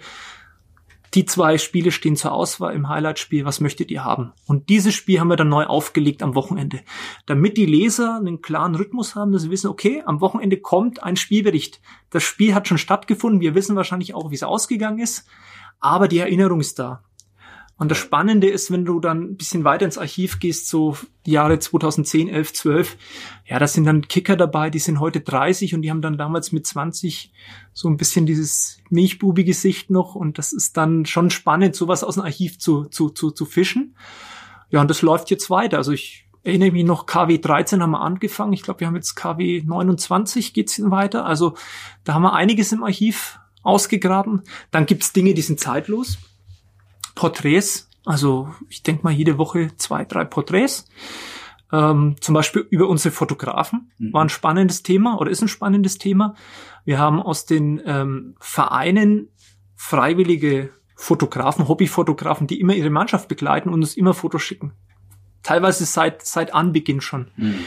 die zwei Spiele stehen zur Auswahl im Highlight-Spiel, was möchtet ihr haben? Und dieses Spiel haben wir dann neu aufgelegt am Wochenende, damit die Leser einen klaren Rhythmus haben, dass sie wissen, okay, am Wochenende kommt ein Spielbericht. Das Spiel hat schon stattgefunden, wir wissen wahrscheinlich auch, wie es ausgegangen ist, aber die Erinnerung ist da. Und das Spannende ist, wenn du dann ein bisschen weiter ins Archiv gehst, so die Jahre 2010, 11, 12, ja, da sind dann Kicker dabei, die sind heute 30 und die haben dann damals mit 20 so ein bisschen dieses Milchbubi-Gesicht noch und das ist dann schon spannend, sowas aus dem Archiv zu, zu, zu, zu fischen. Ja, und das läuft jetzt weiter. Also ich erinnere mich noch, KW 13 haben wir angefangen. Ich glaube, wir haben jetzt KW 29 geht's weiter. Also da haben wir einiges im Archiv ausgegraben. Dann gibt's Dinge, die sind zeitlos Porträts. Also ich denke mal jede Woche zwei, drei Porträts. Ähm, zum Beispiel über unsere Fotografen mhm. war ein spannendes Thema oder ist ein spannendes Thema. Wir haben aus den ähm, Vereinen freiwillige Fotografen, Hobbyfotografen, die immer ihre Mannschaft begleiten und uns immer Fotos schicken. Teilweise seit, seit Anbeginn schon. Mhm.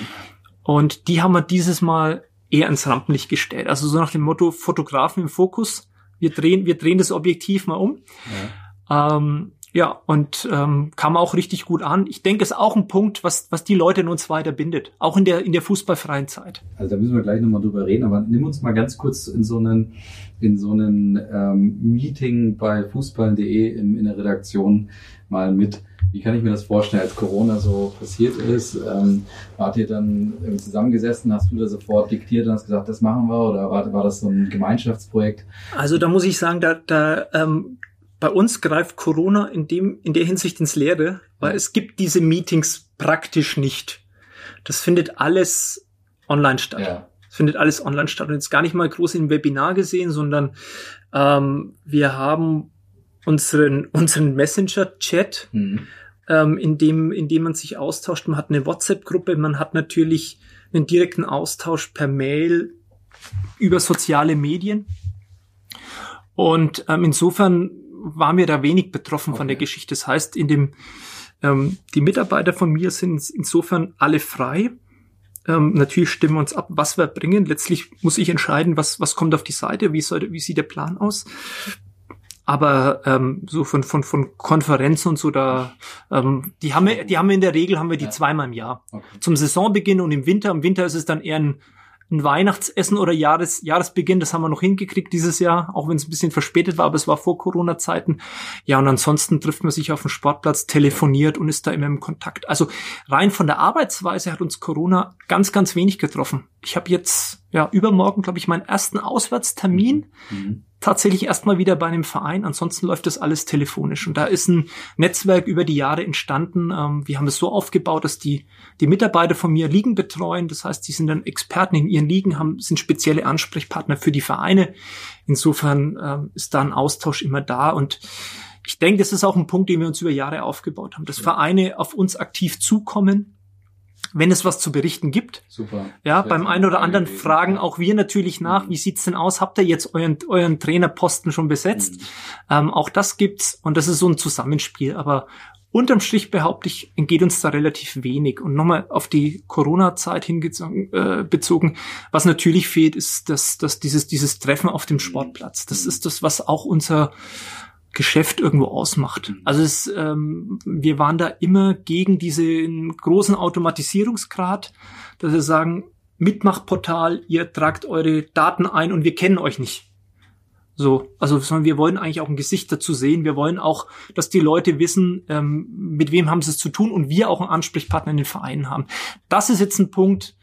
Und die haben wir dieses Mal eher ins Rampenlicht gestellt. Also so nach dem Motto Fotografen im Fokus. Wir drehen, wir drehen das Objektiv mal um. Ja. Ähm, ja, und ähm, kam auch richtig gut an. Ich denke, es ist auch ein Punkt, was, was die Leute in uns weiter bindet, auch in der, in der fußballfreien Zeit. Also da müssen wir gleich nochmal drüber reden, aber nimm uns mal ganz kurz in so einen, in so einen ähm, Meeting bei fußball.de in, in der Redaktion mal mit. Wie kann ich mir das vorstellen, als Corona so passiert ist? Ähm, wart ihr dann zusammengesessen, hast du da sofort diktiert und hast gesagt, das machen wir? Oder war, war das so ein Gemeinschaftsprojekt? Also da muss ich sagen, da, da ähm, bei uns greift Corona in dem, in der Hinsicht ins Leere, weil es gibt diese Meetings praktisch nicht. Das findet alles online statt. Ja. Es findet alles online statt und jetzt gar nicht mal groß im Webinar gesehen, sondern ähm, wir haben unseren, unseren Messenger-Chat, mhm. ähm, in dem, in dem man sich austauscht. Man hat eine WhatsApp-Gruppe, man hat natürlich einen direkten Austausch per Mail über soziale Medien. Und ähm, insofern waren wir da wenig betroffen okay. von der Geschichte. Das heißt, in dem, ähm, die Mitarbeiter von mir sind insofern alle frei. Ähm, natürlich stimmen wir uns ab, was wir bringen. Letztlich muss ich entscheiden, was, was kommt auf die Seite, wie, soll, wie sieht der Plan aus. Aber ähm, so von, von, von Konferenzen und so, da ähm, die haben wir, die haben wir in der Regel haben wir die ja. zweimal im Jahr. Okay. Zum Saisonbeginn und im Winter. Im Winter ist es dann eher ein ein Weihnachtsessen oder Jahres, Jahresbeginn, das haben wir noch hingekriegt dieses Jahr, auch wenn es ein bisschen verspätet war, aber es war vor Corona-Zeiten. Ja, und ansonsten trifft man sich auf dem Sportplatz, telefoniert und ist da immer im Kontakt. Also rein von der Arbeitsweise hat uns Corona ganz, ganz wenig getroffen. Ich habe jetzt, ja, übermorgen, glaube ich, meinen ersten Auswärtstermin. Mhm tatsächlich erstmal wieder bei einem Verein. Ansonsten läuft das alles telefonisch. Und da ist ein Netzwerk über die Jahre entstanden. Ähm, wir haben es so aufgebaut, dass die, die Mitarbeiter von mir Ligen betreuen. Das heißt, die sind dann Experten in ihren Ligen, haben, sind spezielle Ansprechpartner für die Vereine. Insofern ähm, ist da ein Austausch immer da. Und ich denke, das ist auch ein Punkt, den wir uns über Jahre aufgebaut haben, dass Vereine auf uns aktiv zukommen wenn es was zu berichten gibt. Super. Ja, beim einen oder anderen gewesen. fragen auch wir natürlich nach, mhm. wie sieht's denn aus? Habt ihr jetzt euren, euren Trainerposten schon besetzt? Mhm. Ähm, auch das gibt's und das ist so ein Zusammenspiel. Aber unterm Strich behaupte ich, entgeht uns da relativ wenig. Und nochmal auf die Corona-Zeit hingezogen, äh, bezogen, was natürlich fehlt, ist dass, dass dieses, dieses Treffen auf dem Sportplatz. Das mhm. ist das, was auch unser Geschäft irgendwo ausmacht. Mhm. Also es, ähm, wir waren da immer gegen diesen großen Automatisierungsgrad, dass wir sagen, Mitmachportal, ihr tragt eure Daten ein und wir kennen euch nicht. So, also sondern wir wollen eigentlich auch ein Gesicht dazu sehen. Wir wollen auch, dass die Leute wissen, ähm, mit wem haben sie es zu tun und wir auch einen Ansprechpartner in den Vereinen haben. Das ist jetzt ein Punkt,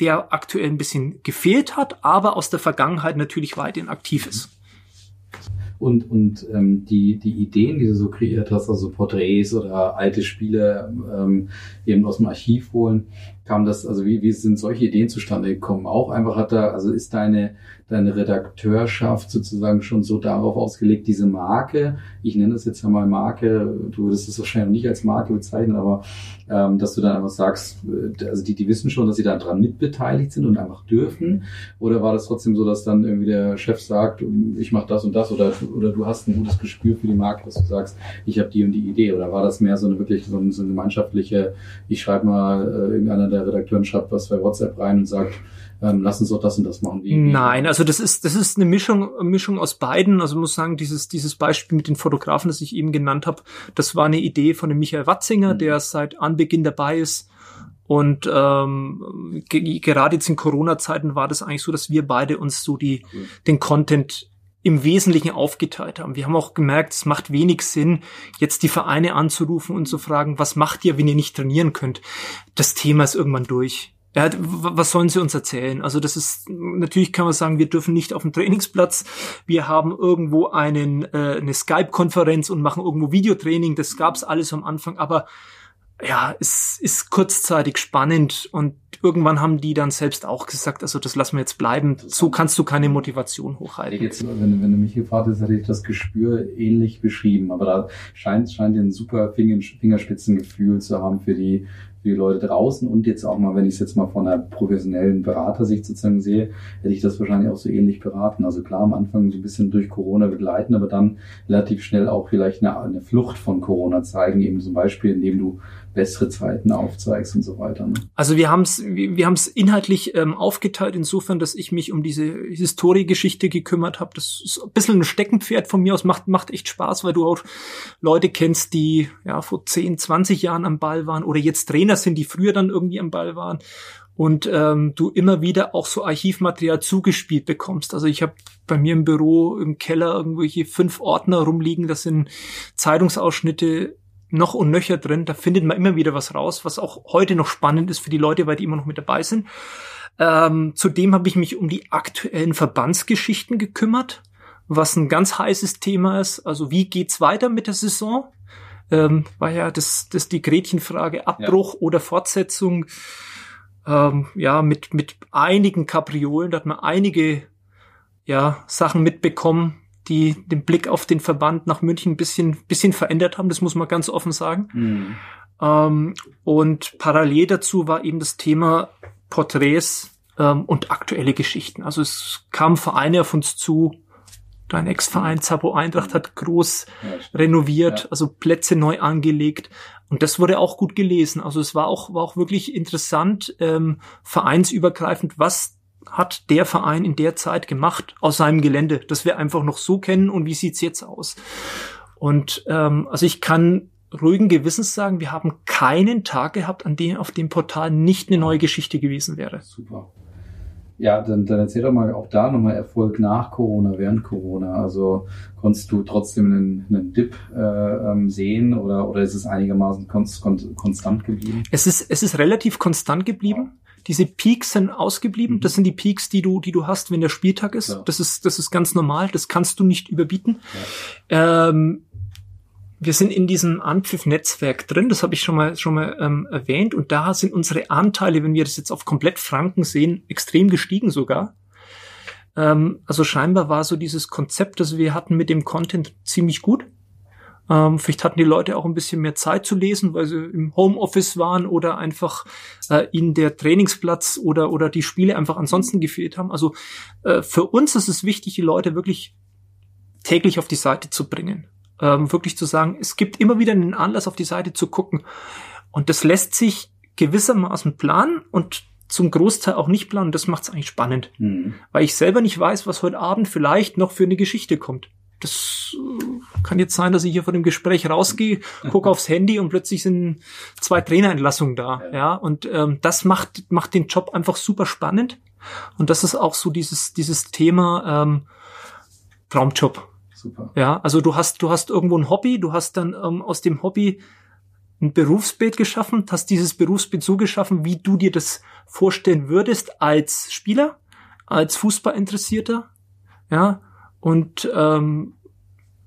der aktuell ein bisschen gefehlt hat, aber aus der Vergangenheit natürlich weiterhin aktiv ist und, und ähm, die, die Ideen, die du so kreiert hast, also Porträts oder alte Spiele ähm, eben aus dem Archiv holen, kam das, also wie, wie sind solche Ideen zustande gekommen? Auch einfach hat da, also ist deine, deine Redakteurschaft sozusagen schon so darauf ausgelegt, diese Marke, ich nenne das jetzt einmal Marke, du würdest es wahrscheinlich nicht als Marke bezeichnen, aber ähm, dass du dann einfach sagst, äh, also die, die wissen schon, dass sie da dran mitbeteiligt sind und einfach dürfen? Oder war das trotzdem so, dass dann irgendwie der Chef sagt, ich mache das und das oder, oder du hast ein gutes Gespür für die Marke, dass du sagst, ich habe die und die Idee? Oder war das mehr so eine wirklich so eine, so eine gemeinschaftliche, ich schreibe mal äh, irgendeiner der Redakteurin schreibt was bei WhatsApp rein und sagt, ähm, lass uns doch das und das machen. Wie, Nein, also das ist das ist eine Mischung Mischung aus beiden. Also muss sagen, dieses dieses Beispiel mit den Fotografen, das ich eben genannt habe, das war eine Idee von dem Michael Watzinger, mhm. der seit Anbeginn dabei ist. Und ähm, gerade jetzt in Corona-Zeiten war das eigentlich so, dass wir beide uns so die cool. den Content im Wesentlichen aufgeteilt haben. Wir haben auch gemerkt, es macht wenig Sinn, jetzt die Vereine anzurufen und zu fragen, was macht ihr, wenn ihr nicht trainieren könnt? Das Thema ist irgendwann durch. Ja, was sollen sie uns erzählen? Also das ist natürlich kann man sagen, wir dürfen nicht auf dem Trainingsplatz. Wir haben irgendwo einen äh, eine Skype-Konferenz und machen irgendwo Videotraining. Das gab's alles am Anfang, aber ja, es ist kurzzeitig spannend und irgendwann haben die dann selbst auch gesagt, also das lassen wir jetzt bleiben. So kannst du keine Motivation hochhalten. Jetzt, wenn, wenn du mich gefragt hast, hätte ich das Gespür ähnlich beschrieben, aber da scheint, scheint ein super Fingerspitzengefühl zu haben für die für die Leute draußen und jetzt auch mal, wenn ich es jetzt mal von einer professionellen Beratersicht sozusagen sehe, hätte ich das wahrscheinlich auch so ähnlich beraten. Also klar, am Anfang so ein bisschen durch Corona begleiten, aber dann relativ schnell auch vielleicht eine, eine Flucht von Corona zeigen, eben zum Beispiel, indem du bessere Zeiten aufzeigst und so weiter. Ne? Also wir haben es wir haben es inhaltlich ähm, aufgeteilt insofern, dass ich mich um diese Historiegeschichte gekümmert habe. Das ist ein bisschen ein Steckenpferd von mir aus, macht macht echt Spaß, weil du auch Leute kennst, die ja vor 10, 20 Jahren am Ball waren oder jetzt Trainer sind, die früher dann irgendwie am Ball waren und ähm, du immer wieder auch so Archivmaterial zugespielt bekommst. Also ich habe bei mir im Büro im Keller irgendwelche fünf Ordner rumliegen, das sind Zeitungsausschnitte noch und nöcher drin. Da findet man immer wieder was raus, was auch heute noch spannend ist für die Leute, weil die immer noch mit dabei sind. Ähm, zudem habe ich mich um die aktuellen Verbandsgeschichten gekümmert, was ein ganz heißes Thema ist. Also wie geht's weiter mit der Saison? Ähm, war ja das, das die Gretchenfrage Abbruch ja. oder Fortsetzung. Ähm, ja, mit, mit einigen Kapriolen, da hat man einige ja, Sachen mitbekommen, die den Blick auf den Verband nach München ein bisschen, bisschen verändert haben, das muss man ganz offen sagen. Mhm. Ähm, und parallel dazu war eben das Thema Porträts ähm, und aktuelle Geschichten. Also es kamen Vereine auf uns zu, dein Ex-Verein Zabo Eintracht hat groß ja, renoviert, ja. also Plätze neu angelegt. Und das wurde auch gut gelesen. Also es war auch, war auch wirklich interessant, ähm, vereinsübergreifend, was hat der Verein in der Zeit gemacht aus seinem Gelände, das wir einfach noch so kennen und wie sieht's jetzt aus? Und ähm, also ich kann ruhigen Gewissens sagen, wir haben keinen Tag gehabt, an dem auf dem Portal nicht eine neue Geschichte gewesen wäre. Super. Ja, dann, dann erzähl doch mal auch da nochmal Erfolg nach Corona, während Corona. Also konntest du trotzdem einen, einen Dip äh, ähm, sehen oder, oder ist es einigermaßen konst, konstant geblieben? Es ist, es ist relativ konstant geblieben. Diese Peaks sind ausgeblieben. Mhm. Das sind die Peaks, die du, die du hast, wenn der Spieltag ist. Ja. Das ist, das ist ganz normal. Das kannst du nicht überbieten. Ja. Ähm, wir sind in diesem Anpfiff-Netzwerk drin, das habe ich schon mal schon mal ähm, erwähnt, und da sind unsere Anteile, wenn wir das jetzt auf komplett Franken sehen, extrem gestiegen sogar. Ähm, also scheinbar war so dieses Konzept, das wir hatten mit dem Content ziemlich gut. Ähm, vielleicht hatten die Leute auch ein bisschen mehr Zeit zu lesen, weil sie im Homeoffice waren oder einfach äh, ihnen der Trainingsplatz oder, oder die Spiele einfach ansonsten gefehlt haben. Also äh, für uns ist es wichtig, die Leute wirklich täglich auf die Seite zu bringen. Ähm, wirklich zu sagen, es gibt immer wieder einen Anlass, auf die Seite zu gucken. Und das lässt sich gewissermaßen planen und zum Großteil auch nicht planen. Das macht es eigentlich spannend, mhm. weil ich selber nicht weiß, was heute Abend vielleicht noch für eine Geschichte kommt das äh, kann jetzt sein, dass ich hier von dem Gespräch rausgehe, gucke aufs Handy und plötzlich sind zwei Trainerentlassungen da. Ja, ja und ähm, das macht macht den Job einfach super spannend. Und das ist auch so dieses dieses Thema ähm, Traumjob. Super. Ja, also du hast du hast irgendwo ein Hobby, du hast dann ähm, aus dem Hobby ein Berufsbild geschaffen, hast dieses Berufsbild so geschaffen, wie du dir das vorstellen würdest als Spieler, als Fußballinteressierter. Ja, und ähm,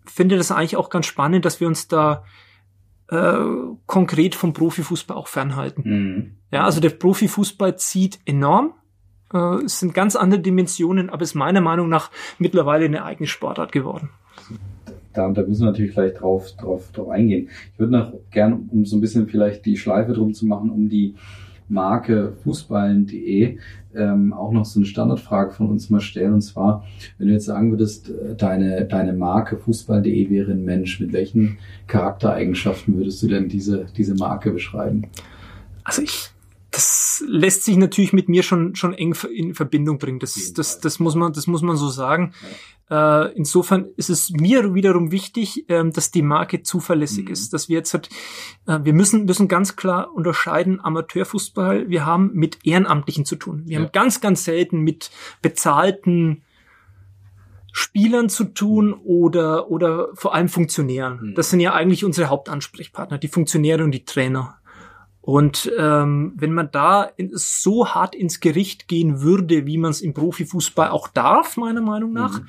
finde das eigentlich auch ganz spannend, dass wir uns da äh, konkret vom Profifußball auch fernhalten. Mhm. Ja, also der Profifußball zieht enorm. Äh, es sind ganz andere Dimensionen, aber ist meiner Meinung nach mittlerweile eine eigene Sportart geworden. Da, da müssen wir natürlich gleich drauf, drauf, drauf eingehen. Ich würde noch gern, um so ein bisschen vielleicht die Schleife drum zu machen, um die Marke fußballen.de ähm, auch noch so eine Standardfrage von uns mal stellen. Und zwar, wenn du jetzt sagen würdest, äh, deine, deine Marke fußball.de wäre ein Mensch, mit welchen Charaktereigenschaften würdest du denn diese, diese Marke beschreiben? Also ich das lässt sich natürlich mit mir schon schon eng in Verbindung bringen. Das das das muss man das muss man so sagen. Äh, insofern ist es mir wiederum wichtig, ähm, dass die Marke zuverlässig mhm. ist, dass wir jetzt halt, äh, wir müssen müssen ganz klar unterscheiden Amateurfußball. Wir haben mit Ehrenamtlichen zu tun. Wir ja. haben ganz ganz selten mit bezahlten Spielern zu tun oder oder vor allem Funktionären. Mhm. Das sind ja eigentlich unsere Hauptansprechpartner, die Funktionäre und die Trainer. Und ähm, wenn man da in, so hart ins Gericht gehen würde, wie man es im Profifußball auch darf, meiner Meinung nach, mhm.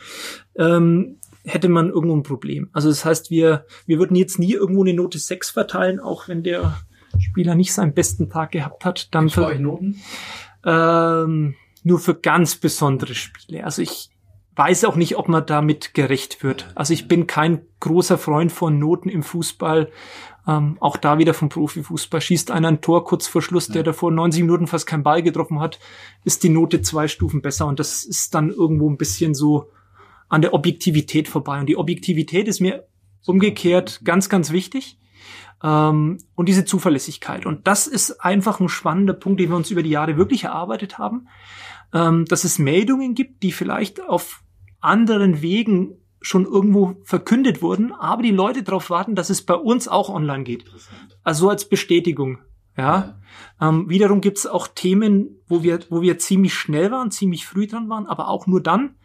ähm, hätte man irgendwo ein Problem. Also das heißt, wir, wir würden jetzt nie irgendwo eine Note 6 verteilen, auch wenn der Spieler nicht seinen besten Tag gehabt hat. Dann für, Noten? Ähm, nur für ganz besondere Spiele. Also ich weiß auch nicht, ob man damit gerecht wird. Also ich bin kein großer Freund von Noten im Fußball, ähm, auch da wieder vom Profifußball. Schießt einer ein Tor kurz vor Schluss, ja. der davor 90 Minuten fast keinen Ball getroffen hat, ist die Note zwei Stufen besser. Und das ist dann irgendwo ein bisschen so an der Objektivität vorbei. Und die Objektivität ist mir umgekehrt ganz, ganz wichtig. Ähm, und diese Zuverlässigkeit. Und das ist einfach ein spannender Punkt, den wir uns über die Jahre wirklich erarbeitet haben. Ähm, dass es Meldungen gibt, die vielleicht auf anderen Wegen schon irgendwo verkündet wurden, aber die Leute darauf warten, dass es bei uns auch online geht. Also als Bestätigung. Ja. ja. Ähm, wiederum gibt es auch Themen, wo wir, wo wir ziemlich schnell waren, ziemlich früh dran waren, aber auch nur dann,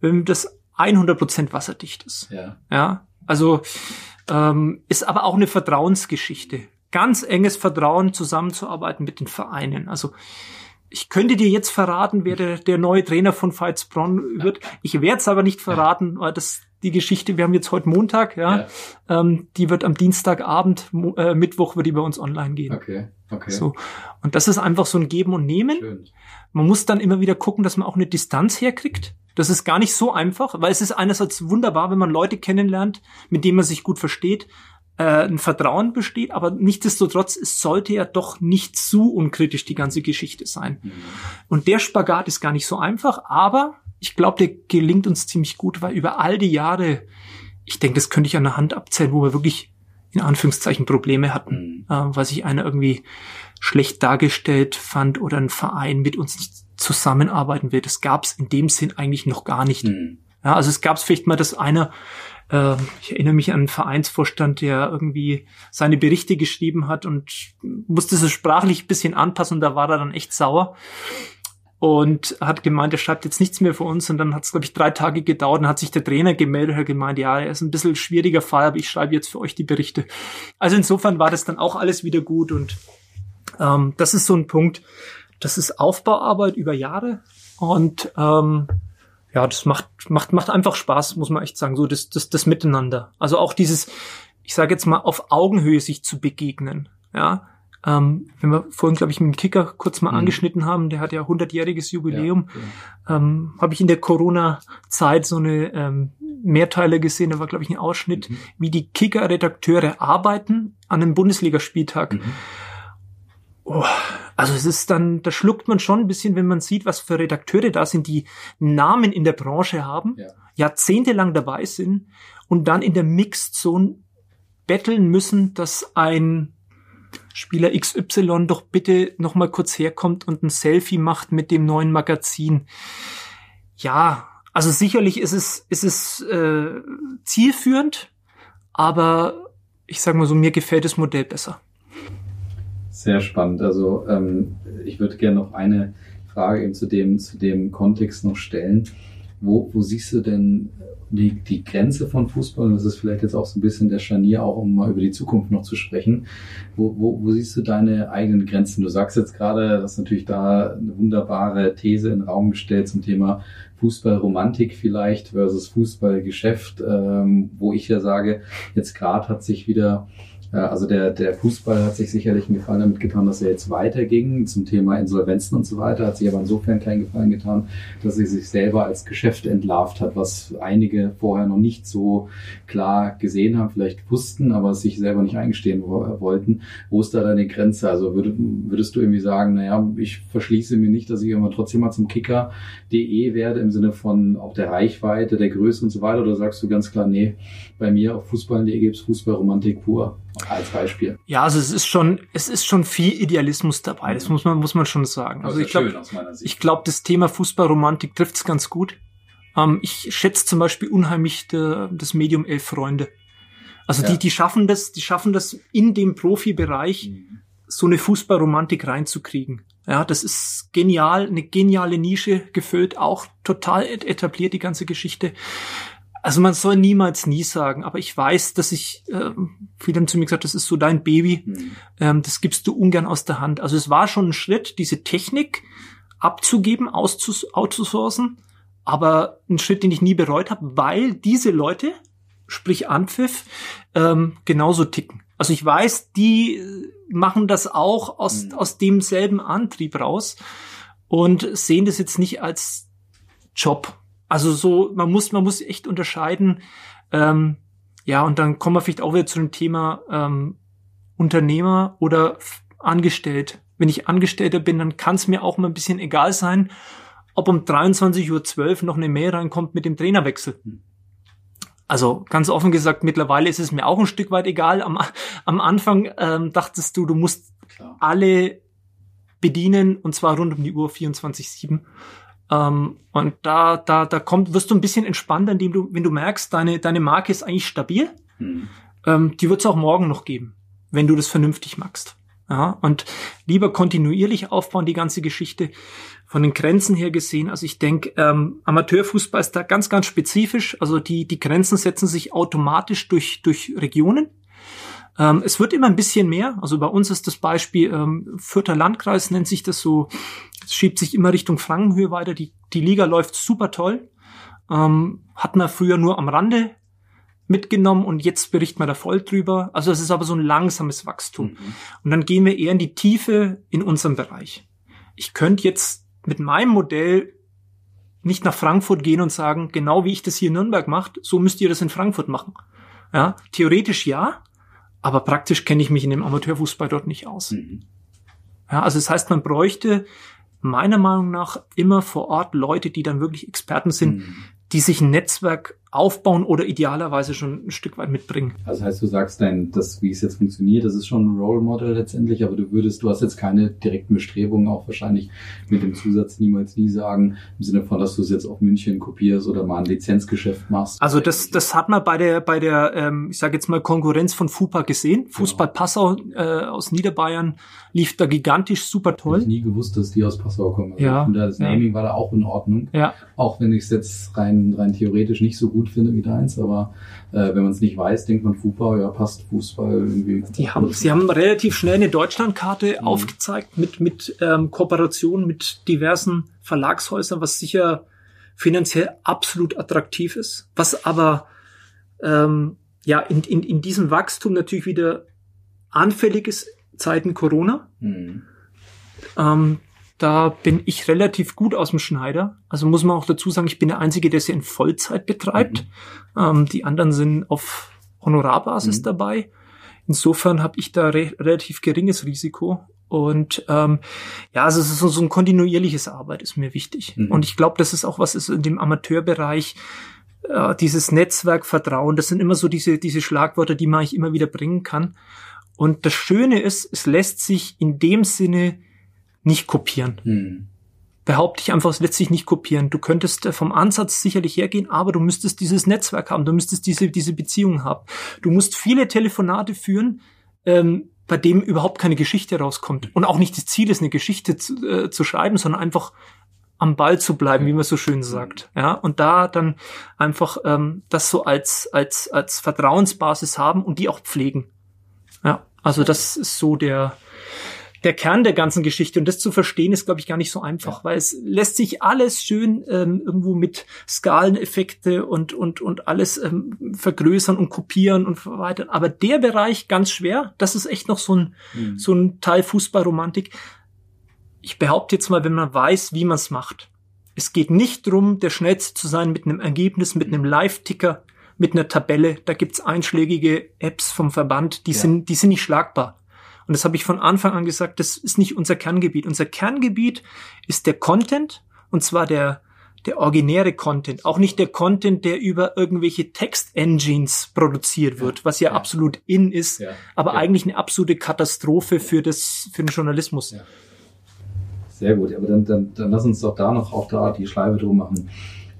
wenn das 100% wasserdicht ist. Ja. ja. Also ähm, ist aber auch eine Vertrauensgeschichte. Ganz enges Vertrauen zusammenzuarbeiten mit den Vereinen. Also ich könnte dir jetzt verraten, wer der, der neue Trainer von Veitsbronn wird. Ich werde es aber nicht verraten, weil das die Geschichte, wir haben jetzt heute Montag, ja, ja. Ähm, die wird am Dienstagabend, äh, Mittwoch wird die bei uns online gehen. Okay, okay. So. Und das ist einfach so ein Geben und Nehmen. Schön. Man muss dann immer wieder gucken, dass man auch eine Distanz herkriegt. Das ist gar nicht so einfach, weil es ist einerseits wunderbar, wenn man Leute kennenlernt, mit denen man sich gut versteht, äh, ein Vertrauen besteht, aber nichtsdestotrotz, es sollte ja doch nicht zu unkritisch die ganze Geschichte sein. Mhm. Und der Spagat ist gar nicht so einfach, aber ich glaube, der gelingt uns ziemlich gut, weil über all die Jahre, ich denke, das könnte ich an der Hand abzählen, wo wir wirklich in Anführungszeichen Probleme hatten, mhm. äh, weil sich einer irgendwie schlecht dargestellt fand oder ein Verein mit uns nicht zusammenarbeiten will. Das gab es in dem Sinn eigentlich noch gar nicht. Mhm. Ja, also es gab es vielleicht mal, dass einer, äh, ich erinnere mich an einen Vereinsvorstand, der irgendwie seine Berichte geschrieben hat und musste es sprachlich ein bisschen anpassen und da war er dann echt sauer und hat gemeint, er schreibt jetzt nichts mehr für uns. Und dann hat es, glaube ich, drei Tage gedauert und hat sich der Trainer gemeldet und hat gemeint, ja, er ist ein bisschen schwieriger Fall, aber ich schreibe jetzt für euch die Berichte. Also insofern war das dann auch alles wieder gut und ähm, das ist so ein Punkt, das ist Aufbauarbeit über Jahre und ähm, ja, das macht, macht, macht einfach Spaß, muss man echt sagen, so das, das, das Miteinander. Also auch dieses, ich sage jetzt mal, auf Augenhöhe sich zu begegnen. Ja, ähm, wenn wir vorhin, glaube ich, mit dem Kicker kurz mal mhm. angeschnitten haben, der hat ja 100-jähriges Jubiläum, ja, ja. ähm, habe ich in der Corona-Zeit so eine ähm, Mehrteile gesehen, da war, glaube ich, ein Ausschnitt, mhm. wie die Kicker-Redakteure arbeiten an einem Bundesligaspieltag. Mhm. Oh, also es ist dann, da schluckt man schon ein bisschen, wenn man sieht, was für Redakteure da sind, die Namen in der Branche haben, ja. jahrzehntelang dabei sind und dann in der Mixed Zone betteln müssen, dass ein Spieler XY doch bitte noch mal kurz herkommt und ein Selfie macht mit dem neuen Magazin. Ja, also sicherlich ist es ist es äh, zielführend, aber ich sage mal so, mir gefällt das Modell besser. Sehr spannend. Also ähm, ich würde gerne noch eine Frage eben zu dem zu dem Kontext noch stellen. Wo, wo siehst du denn die, die Grenze von Fußball, und das ist vielleicht jetzt auch so ein bisschen der Scharnier, auch um mal über die Zukunft noch zu sprechen, wo, wo, wo siehst du deine eigenen Grenzen? Du sagst jetzt gerade, dass natürlich da eine wunderbare These in den Raum gestellt zum Thema Fußballromantik vielleicht versus Fußballgeschäft, ähm, wo ich ja sage, jetzt gerade hat sich wieder also der, der Fußball hat sich sicherlich einen Gefallen damit getan, dass er jetzt weiterging zum Thema Insolvenzen und so weiter, hat sich aber insofern keinen Gefallen getan, dass er sich selber als Geschäft entlarvt hat, was einige vorher noch nicht so klar gesehen haben, vielleicht wussten, aber sich selber nicht eingestehen wollten. Wo ist da deine Grenze? Also würdest, würdest du irgendwie sagen, naja, ich verschließe mir nicht, dass ich immer trotzdem mal zum Kicker.de werde im Sinne von auch der Reichweite, der Größe und so weiter, oder sagst du ganz klar, nee, bei mir auf Fußball.de gibt es Fußballromantik pur? Als Beispiel. Ja, also es ist schon, es ist schon viel Idealismus dabei. Das muss man, muss man schon sagen. Also ich glaube, ich glaube, das Thema Fußballromantik trifft es ganz gut. Ähm, ich schätze zum Beispiel unheimlich de, das Medium Elf Freunde. Also ja. die, die schaffen das, die schaffen das in dem Profibereich, mhm. so eine Fußballromantik reinzukriegen. Ja, das ist genial, eine geniale Nische gefüllt, auch total etabliert, die ganze Geschichte. Also man soll niemals nie sagen, aber ich weiß, dass ich, äh, viele haben zu mir gesagt, das ist so dein Baby, mhm. ähm, das gibst du ungern aus der Hand. Also es war schon ein Schritt, diese Technik abzugeben, outzusourcen, aber ein Schritt, den ich nie bereut habe, weil diese Leute, sprich Anpfiff, ähm, genauso ticken. Also ich weiß, die machen das auch aus, mhm. aus demselben Antrieb raus und sehen das jetzt nicht als Job. Also so, man muss, man muss echt unterscheiden. Ähm, ja, und dann kommen wir vielleicht auch wieder zu dem Thema ähm, Unternehmer oder angestellt. Wenn ich Angestellter bin, dann kann es mir auch mal ein bisschen egal sein, ob um 23.12 Uhr noch eine Mail reinkommt mit dem Trainerwechsel. Hm. Also ganz offen gesagt, mittlerweile ist es mir auch ein Stück weit egal. Am, am Anfang ähm, dachtest du, du musst Klar. alle bedienen und zwar rund um die Uhr 24-7. Ähm, und da, da, da kommt, wirst du ein bisschen entspannter, indem du, wenn du merkst, deine, deine Marke ist eigentlich stabil. Mhm. Ähm, die wird es auch morgen noch geben, wenn du das vernünftig machst. Ja, und lieber kontinuierlich aufbauen, die ganze Geschichte von den Grenzen her gesehen. Also ich denke, ähm, Amateurfußball ist da ganz, ganz spezifisch. Also die, die Grenzen setzen sich automatisch durch, durch Regionen. Ähm, es wird immer ein bisschen mehr. Also bei uns ist das Beispiel ähm, Fürther Landkreis nennt sich das so. Es schiebt sich immer Richtung Frankenhöhe weiter. Die, die Liga läuft super toll. Ähm, hat man früher nur am Rande mitgenommen und jetzt berichten wir da voll drüber. Also es ist aber so ein langsames Wachstum. Mhm. Und dann gehen wir eher in die Tiefe in unserem Bereich. Ich könnte jetzt mit meinem Modell nicht nach Frankfurt gehen und sagen, genau wie ich das hier in Nürnberg macht, so müsst ihr das in Frankfurt machen. Ja, theoretisch ja, aber praktisch kenne ich mich in dem Amateurfußball dort nicht aus. Mhm. Ja, also das heißt, man bräuchte meiner Meinung nach immer vor Ort Leute, die dann wirklich Experten sind, mhm. die sich ein Netzwerk aufbauen oder idealerweise schon ein Stück weit mitbringen. Also heißt, du sagst dein, das, wie es jetzt funktioniert, das ist schon ein Role Model letztendlich, aber du würdest, du hast jetzt keine direkten Bestrebungen, auch wahrscheinlich mit dem Zusatz niemals nie sagen, im Sinne von, dass du es jetzt auf München kopierst oder mal ein Lizenzgeschäft machst. Also das, das hat man bei der, bei der, ähm, ich sage jetzt mal Konkurrenz von FUPA gesehen. Genau. Fußball Passau äh, aus Niederbayern lief da gigantisch super toll. Ich nie gewusst, dass die aus Passau kommen. Also ja. das Naming ja. war da auch in Ordnung. Ja. Auch wenn ich es jetzt rein, rein theoretisch nicht so gut finde wie deins, aber äh, wenn man es nicht weiß, denkt man Fußball, ja passt Fußball irgendwie. Die haben, sie haben relativ schnell eine Deutschlandkarte mhm. aufgezeigt mit mit ähm, Kooperationen mit diversen Verlagshäusern, was sicher finanziell absolut attraktiv ist, was aber ähm, ja in, in, in diesem Wachstum natürlich wieder anfällig ist Zeiten Corona. Mhm. Ähm, da bin ich relativ gut aus dem Schneider. Also muss man auch dazu sagen, ich bin der Einzige, der sie in Vollzeit betreibt. Mhm. Ähm, die anderen sind auf Honorarbasis mhm. dabei. Insofern habe ich da re relativ geringes Risiko. Und ähm, ja, also es ist so, so ein kontinuierliches Arbeit ist mir wichtig. Mhm. Und ich glaube, das ist auch was ist in dem Amateurbereich, äh, dieses Netzwerk, Vertrauen, das sind immer so diese, diese Schlagworte, die man eigentlich immer wieder bringen kann. Und das Schöne ist, es lässt sich in dem Sinne nicht kopieren. Hm. Behaupte ich einfach, es lässt sich nicht kopieren. Du könntest äh, vom Ansatz sicherlich hergehen, aber du müsstest dieses Netzwerk haben, du müsstest diese, diese Beziehung haben. Du musst viele Telefonate führen, ähm, bei dem überhaupt keine Geschichte rauskommt. Und auch nicht das Ziel ist, eine Geschichte zu, äh, zu schreiben, sondern einfach am Ball zu bleiben, wie man so schön sagt. Ja, und da dann einfach ähm, das so als, als, als Vertrauensbasis haben und die auch pflegen. Ja, also das ist so der, der Kern der ganzen Geschichte. Und das zu verstehen, ist, glaube ich, gar nicht so einfach, ja. weil es lässt sich alles schön ähm, irgendwo mit Skaleneffekte und, und, und alles ähm, vergrößern und kopieren und so weiter. Aber der Bereich ganz schwer, das ist echt noch so ein, mhm. so ein Teil Fußballromantik. Ich behaupte jetzt mal, wenn man weiß, wie man es macht. Es geht nicht drum, der Schnellste zu sein mit einem Ergebnis, mit einem Live-Ticker, mit einer Tabelle. Da gibt's einschlägige Apps vom Verband, die ja. sind, die sind nicht schlagbar. Und das habe ich von Anfang an gesagt, das ist nicht unser Kerngebiet. Unser Kerngebiet ist der Content, und zwar der, der originäre Content, auch nicht der Content, der über irgendwelche Text-Engines produziert wird, was ja, ja, absolut in ist, ja. aber ja. eigentlich eine absolute Katastrophe für das für den Journalismus. Sehr gut, aber dann, dann, dann lass uns doch da noch auch da die Schleife drum machen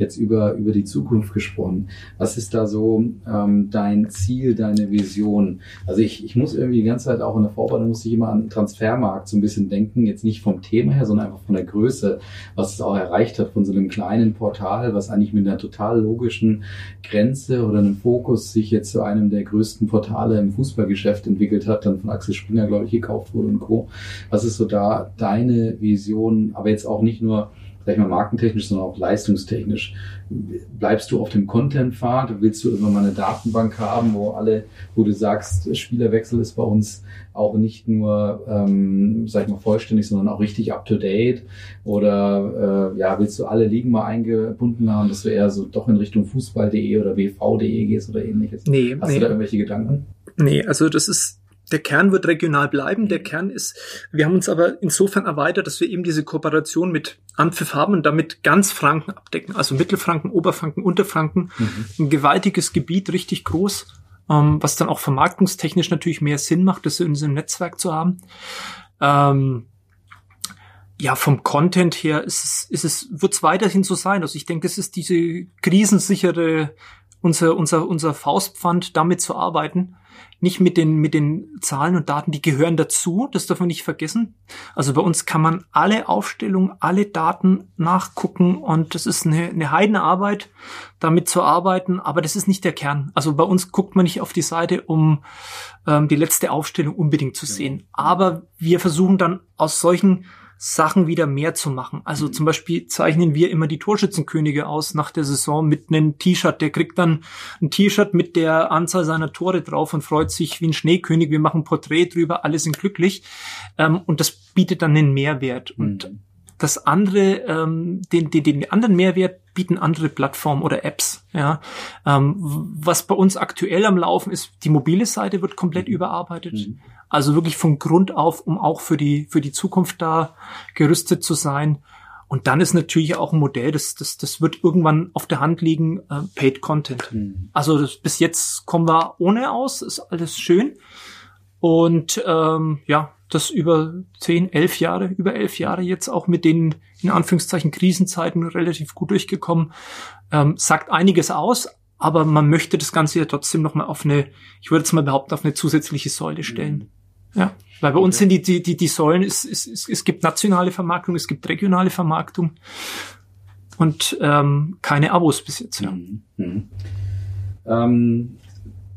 jetzt über, über die Zukunft gesprochen. Was ist da so ähm, dein Ziel, deine Vision? Also ich, ich muss irgendwie die ganze Zeit auch in der Vorbereitung muss ich immer an Transfermarkt so ein bisschen denken, jetzt nicht vom Thema her, sondern einfach von der Größe, was es auch erreicht hat von so einem kleinen Portal, was eigentlich mit einer total logischen Grenze oder einem Fokus sich jetzt zu einem der größten Portale im Fußballgeschäft entwickelt hat, dann von Axel Springer, glaube ich, gekauft wurde und Co. Was ist so da deine Vision, aber jetzt auch nicht nur ich mal, markentechnisch, sondern auch leistungstechnisch. Bleibst du auf dem Content-Pfad? Willst du irgendwann mal eine Datenbank haben, wo alle, wo du sagst, Spielerwechsel ist bei uns auch nicht nur, ähm, sag ich mal, vollständig, sondern auch richtig up-to-date? Oder äh, ja, willst du alle Ligen mal eingebunden haben, dass du eher so doch in Richtung Fußball.de oder WV.de gehst oder ähnliches? Nee, Hast nee. du da irgendwelche Gedanken? Nee, also das ist der Kern wird regional bleiben. Der Kern ist, wir haben uns aber insofern erweitert, dass wir eben diese Kooperation mit Ampfiff haben und damit ganz Franken abdecken. Also Mittelfranken, Oberfranken, Unterfranken. Mhm. Ein gewaltiges Gebiet, richtig groß, ähm, was dann auch vermarktungstechnisch natürlich mehr Sinn macht, das in unserem Netzwerk zu haben. Ähm, ja, vom Content her ist es, ist es, wird es weiterhin so sein. Also ich denke, das ist diese krisensichere, unser, unser, unser Faustpfand, damit zu arbeiten nicht mit den, mit den Zahlen und Daten, die gehören dazu, das darf man nicht vergessen. Also bei uns kann man alle Aufstellungen, alle Daten nachgucken und das ist eine, eine Heidenarbeit, damit zu arbeiten, aber das ist nicht der Kern. Also bei uns guckt man nicht auf die Seite, um ähm, die letzte Aufstellung unbedingt zu sehen. Aber wir versuchen dann aus solchen Sachen wieder mehr zu machen. Also mhm. zum Beispiel zeichnen wir immer die Torschützenkönige aus nach der Saison mit einem T-Shirt. Der kriegt dann ein T-Shirt mit der Anzahl seiner Tore drauf und freut sich wie ein Schneekönig. Wir machen ein Porträt drüber, alle sind glücklich. Ähm, und das bietet dann einen Mehrwert. Mhm. Und das andere, ähm, den, den, den anderen Mehrwert bieten andere Plattformen oder Apps. Ja, ähm, was bei uns aktuell am Laufen ist, die mobile Seite wird komplett mhm. überarbeitet. Mhm. Also wirklich von Grund auf, um auch für die, für die Zukunft da gerüstet zu sein. Und dann ist natürlich auch ein Modell, das, das, das wird irgendwann auf der Hand liegen, äh, Paid Content. Mhm. Also das, bis jetzt kommen wir ohne aus, ist alles schön. Und ähm, ja, das über zehn, elf Jahre, über elf Jahre jetzt auch mit den in Anführungszeichen Krisenzeiten relativ gut durchgekommen, ähm, sagt einiges aus, aber man möchte das Ganze ja trotzdem nochmal auf eine, ich würde jetzt mal behaupten, auf eine zusätzliche Säule stellen. Mhm. Ja, weil bei uns sind die, die, die, die Säulen, es, es, es, es gibt nationale Vermarktung, es gibt regionale Vermarktung und ähm, keine Abos bis jetzt. Ja. Mhm. Mhm. Ähm,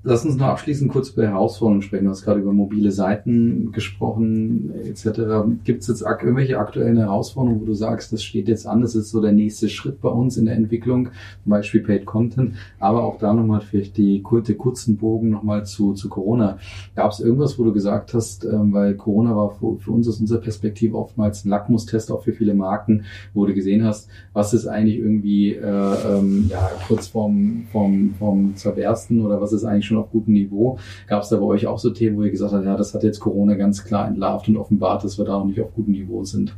Lass uns noch abschließend kurz über Herausforderungen sprechen. Du hast gerade über mobile Seiten gesprochen, etc. Gibt es jetzt irgendwelche aktuellen Herausforderungen, wo du sagst, das steht jetzt an, das ist so der nächste Schritt bei uns in der Entwicklung, zum Beispiel Paid Content, aber auch da nochmal vielleicht die kurze, kurzen Bogen nochmal zu, zu Corona. Gab es irgendwas, wo du gesagt hast, ähm, weil Corona war für, für uns aus unserer Perspektive oftmals ein Lackmustest auch für viele Marken, wo du gesehen hast, was ist eigentlich irgendwie äh, ähm, ja, kurz vorm, vorm, vorm Zerbersten oder was ist eigentlich schon schon auf gutem Niveau. Gab es da bei euch auch so Themen, wo ihr gesagt habt, ja, das hat jetzt Corona ganz klar entlarvt und offenbart, dass wir da noch nicht auf gutem Niveau sind?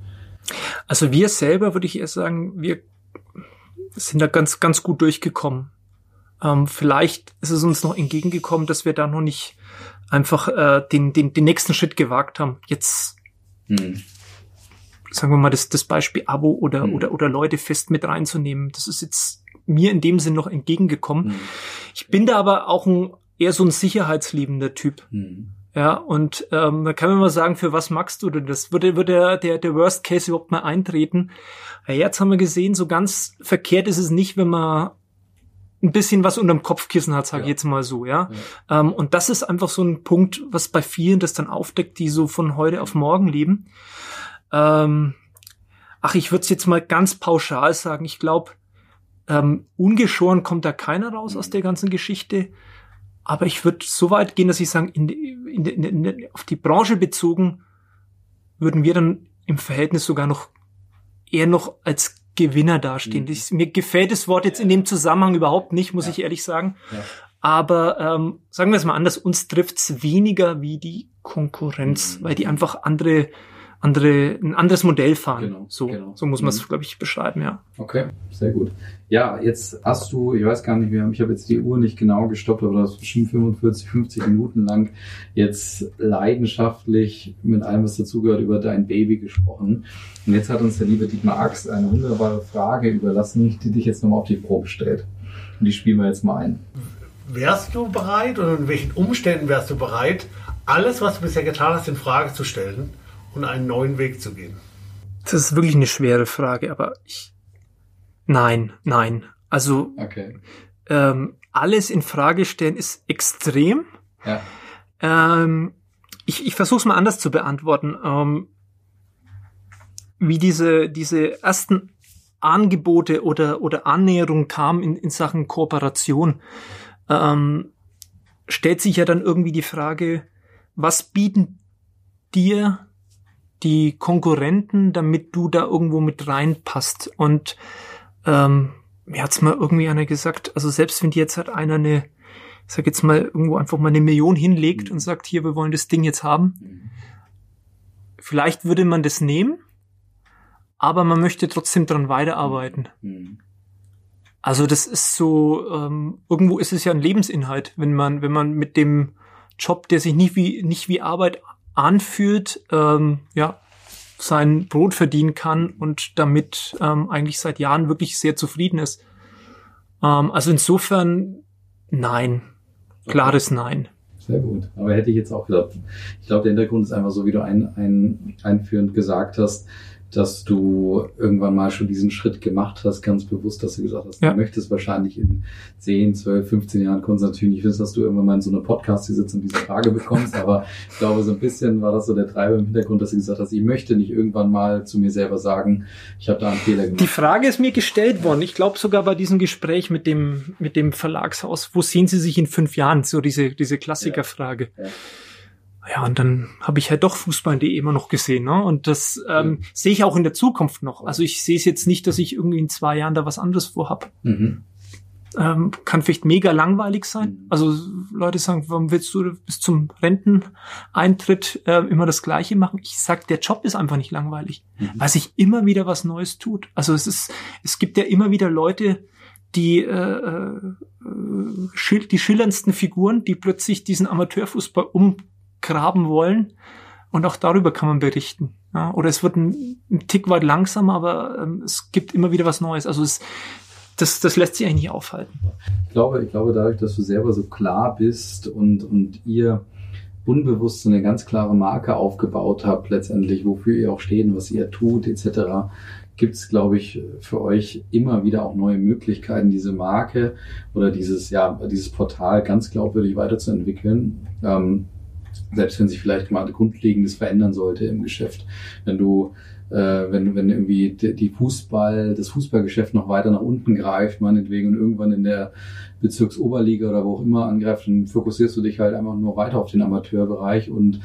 Also wir selber, würde ich eher sagen, wir sind da ganz, ganz gut durchgekommen. Ähm, vielleicht ist es uns noch entgegengekommen, dass wir da noch nicht einfach äh, den, den, den nächsten Schritt gewagt haben. Jetzt hm. sagen wir mal das, das Beispiel Abo oder, hm. oder, oder Leute fest mit reinzunehmen. Das ist jetzt mir in dem Sinn noch entgegengekommen. Hm. Ich bin da aber auch ein eher so ein sicherheitsliebender Typ. Mhm. Ja, und ähm, da kann man mal sagen, für was magst du denn das? Würde, würde der, der, der Worst Case überhaupt mal eintreten? Ja, jetzt haben wir gesehen, so ganz verkehrt ist es nicht, wenn man ein bisschen was unterm Kopfkissen hat, sage ich jetzt mal so, ja. ja. Ähm, und das ist einfach so ein Punkt, was bei vielen das dann aufdeckt, die so von heute auf morgen leben. Ähm, ach, ich würde es jetzt mal ganz pauschal sagen. Ich glaube, ähm, ungeschoren kommt da keiner raus mhm. aus der ganzen Geschichte. Aber ich würde so weit gehen, dass ich sagen, in, in, in, auf die Branche bezogen, würden wir dann im Verhältnis sogar noch eher noch als Gewinner dastehen. Mhm. Das, mir gefällt das Wort jetzt in dem Zusammenhang überhaupt nicht, muss ja. ich ehrlich sagen. Ja. Aber ähm, sagen wir es mal anders, uns trifft's weniger wie die Konkurrenz, mhm. weil die einfach andere andere, ein anderes Modell fahren. Genau, so, genau. so muss man es, Mhm. glaube ich, beschreiben, ja. Okay, sehr gut. Ja, jetzt hast du, ich weiß gar nicht mehr, ich habe jetzt die Uhr nicht genau gestoppt, aber das ist bestimmt 45, 50 Minuten lang jetzt leidenschaftlich mit allem, was dazugehört, über dein Baby gesprochen. Und jetzt hat uns der liebe Dietmar Axt eine wunderbare Frage überlassen, die dich jetzt nochmal auf die Probe stellt. Und die spielen wir jetzt mal ein. Wärst du bereit oder in welchen Umständen wärst du bereit, alles, was du bisher getan hast, in Frage zu stellen und einen neuen Weg zu gehen? Das ist wirklich eine schwere Frage, aber ich, nein, nein. Also, Okay. ähm, alles in Frage stellen ist extrem. Ja. Ähm, ich ich versuche es mal anders zu beantworten. Ähm, wie diese, diese ersten Angebote oder, oder Annäherungen kamen in, in Sachen Kooperation, ähm, stellt sich ja dann irgendwie die Frage, was bieten dir die Konkurrenten, damit du da irgendwo mit reinpasst? Und ähm, mir hat's mal irgendwie einer gesagt, also selbst wenn dir jetzt halt einer eine, ich sag jetzt mal, irgendwo einfach mal eine Million hinlegt und sagt, hier, wir wollen das Ding jetzt haben, vielleicht würde man das nehmen, aber man möchte trotzdem dran weiterarbeiten. Mhm. Also das ist so, ähm, irgendwo ist es ja ein Lebensinhalt, wenn man, wenn man mit dem Job, der sich nicht wie, nicht wie Arbeit anfühlt, ähm, ja, sein Brot verdienen kann und damit ähm, eigentlich seit Jahren wirklich sehr zufrieden ist. Ähm, also insofern nein. Klares Nein. Sehr gut. Aber hätte ich jetzt auch gedacht. Ich glaube, der Hintergrund ist einfach so, wie du ein, ein, einführend gesagt hast, dass du irgendwann mal schon diesen Schritt gemacht hast, ganz bewusst, dass du gesagt hast, Ja. du möchtest wahrscheinlich in 10, 12, 15 Jahren konntest du natürlich nicht wissen, dass du irgendwann mal in so einem Podcast hier sitzt und diese Frage bekommst, aber ich glaube, so ein bisschen war das so der Treiber im Hintergrund, dass du gesagt hast, ich möchte nicht irgendwann mal zu mir selber sagen, ich habe da einen Fehler gemacht. Die Frage ist mir gestellt worden. Ich glaube sogar bei diesem Gespräch mit dem, mit dem Verlagshaus, wo sehen Sie sich in fünf Jahren? So diese, diese Klassikerfrage. Ja. Ja, und dann habe ich halt doch Fußball.de immer noch gesehen, ne? Und das ähm, sehe ich auch in der Zukunft noch. Also ich sehe es jetzt nicht, dass ich irgendwie in zwei Jahren da was anderes vorhab. Mhm. Ähm, kann vielleicht mega langweilig sein. Mhm. Also Leute sagen, warum willst du bis zum Renteneintritt äh, immer das Gleiche machen? Ich sag, der Job ist einfach nicht langweilig, Mhm. weil sich immer wieder was Neues tut. Also es ist, es gibt ja immer wieder Leute, die äh, äh, schil die schillerndsten Figuren, die plötzlich diesen Amateurfußball umgraben wollen. Und auch darüber kann man berichten. Ja, oder es wird ein, ein Tick weit langsamer, aber ähm, es gibt immer wieder was Neues. Also es, das, das lässt sich eigentlich nicht aufhalten. Ich glaube, ich glaube, dadurch, dass du selber so klar bist und, und ihr unbewusst so eine ganz klare Marke aufgebaut habt, letztendlich, wofür ihr auch steht was ihr tut, etc., gibt es, glaube ich, für euch immer wieder auch neue Möglichkeiten, diese Marke oder dieses, ja, dieses Portal ganz glaubwürdig weiterzuentwickeln. Ähm, selbst wenn sich vielleicht mal Grundlegendes verändern sollte im Geschäft. Wenn du äh, wenn, wenn irgendwie die Fußball, das Fußballgeschäft noch weiter nach unten greift, meinetwegen, und irgendwann in der Bezirksoberliga oder wo auch immer angreift, dann fokussierst du dich halt einfach nur weiter auf den Amateurbereich und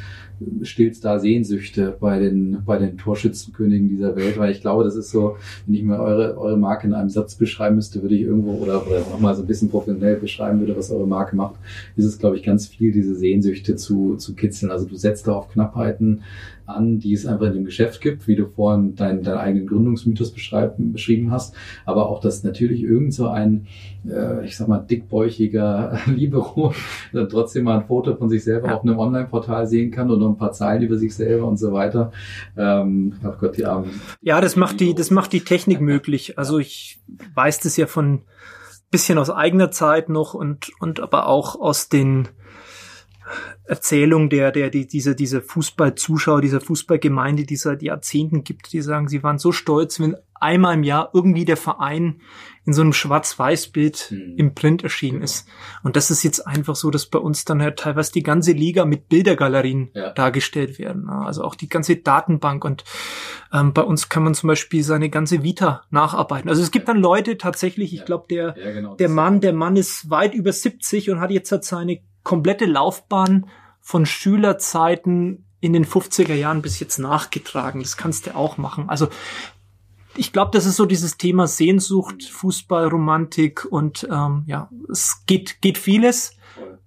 stillst da Sehnsüchte bei den, bei den Torschützenkönigen dieser Welt, weil ich glaube, das ist so, wenn ich mir eure, eure Marke in einem Satz beschreiben müsste, würde ich irgendwo oder, oder nochmal so ein bisschen professionell beschreiben würde, was eure Marke macht, ist es, glaube ich, ganz viel, diese Sehnsüchte zu, zu kitzeln. Also du setzt da auf Knappheiten an, die es einfach in dem Geschäft gibt, wie du vorhin deinen, deinen eigenen Gründungsmythos beschreiben, beschrieben hast, aber auch, dass natürlich irgend so ein, äh, ich sag mal, dickbäuchiger Libero dann trotzdem mal ein Foto von sich selber Ja. auf einem Online-Portal sehen kann und noch ein paar Zeilen über sich selber und so weiter. Ähm, ach Gott, die Armen. Ja, das macht die, das macht die Technik möglich. Also ich weiß das ja von bisschen aus eigener Zeit noch und, und aber auch aus den Erzählungen der, der, die, diese, diese Fußballzuschauer, dieser Fußballgemeinde, die es seit Jahrzehnten gibt, die sagen, sie waren so stolz, wenn einmal im Jahr irgendwie der Verein in so einem Schwarz-Weiß-Bild Mhm. im Print erschienen Genau. ist. Und das ist jetzt einfach so, dass bei uns dann halt teilweise die ganze Liga mit Bildergalerien Ja. dargestellt werden. ne? Also auch die ganze Datenbank und ähm, bei uns kann man zum Beispiel seine ganze Vita nacharbeiten. Also es gibt dann Leute tatsächlich, ich Ja. glaube, der, Ja, genau. der Mann, der Mann ist weit über 70 und hat jetzt halt seine komplette Laufbahn von Schülerzeiten in den 50er Jahren bis jetzt nachgetragen. Das kannst du auch machen. Also ich glaube, das ist so dieses Thema Sehnsucht, Fußball, Romantik und ähm, ja, es geht, geht vieles.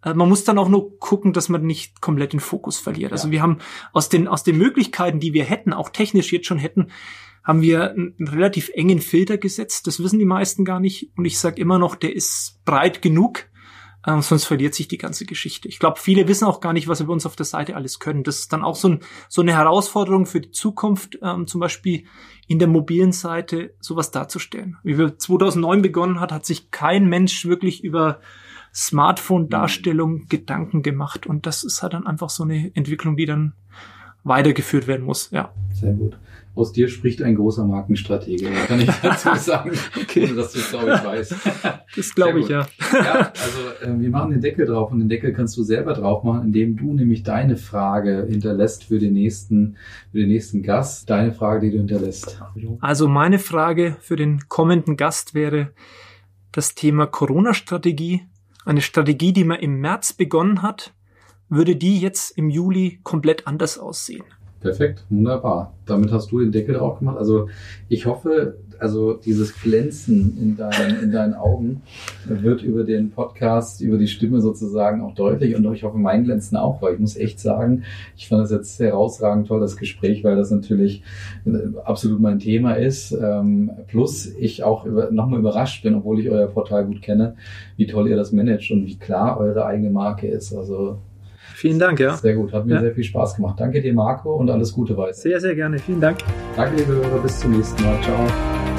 Äh, man muss dann auch nur gucken, dass man nicht komplett den Fokus verliert. Also wir haben aus den, aus den Möglichkeiten, die wir hätten, auch technisch jetzt schon hätten, haben wir einen relativ engen Filter gesetzt. Das wissen die meisten gar nicht. Und ich sage immer noch, der ist breit genug, äh, sonst verliert sich die ganze Geschichte. Ich glaube, viele wissen auch gar nicht, was wir bei uns auf der Seite alles können. Das ist dann auch so, ein, so eine Herausforderung für die Zukunft, ähm, zum Beispiel in der mobilen Seite sowas darzustellen. Wie wir 2009 begonnen hat, hat sich kein Mensch wirklich über Smartphone-Darstellung mhm. Gedanken gemacht. Und das ist halt dann einfach so eine Entwicklung, die dann weitergeführt werden muss. Ja. Sehr gut. Aus dir spricht ein großer Markenstratege, kann ich dazu sagen, okay. ohne dass du es, glaube ich, weißt. Das glaube ich, ja. ja. Also äh, wir machen den Deckel drauf und den Deckel kannst du selber drauf machen, indem du nämlich deine Frage hinterlässt für den nächsten, für den nächsten Gast. Deine Frage, die du hinterlässt. Also meine Frage für den kommenden Gast wäre das Thema Corona-Strategie. Eine Strategie, die man im März begonnen hat, würde die jetzt im Juli komplett anders aussehen. Perfekt, wunderbar. Damit hast du den Deckel drauf gemacht. Also ich hoffe, also dieses Glänzen in deinen, in deinen Augen wird über den Podcast, über die Stimme sozusagen auch deutlich und ich hoffe mein Glänzen auch, weil ich muss echt sagen, ich fand das jetzt herausragend toll, das Gespräch, weil das natürlich äh, absolut mein Thema ist. Ähm, plus ich auch nochmal überrascht bin, obwohl ich euer Portal gut kenne, wie toll ihr das managt und wie klar eure eigene Marke ist. Also Vielen Dank, ja. Sehr gut, hat mir ja. sehr viel Spaß gemacht. Danke dir, Marco, und alles Gute weiter. Sehr, sehr gerne. Vielen Dank. Danke, liebe Hörer. Bis zum nächsten Mal. Ciao.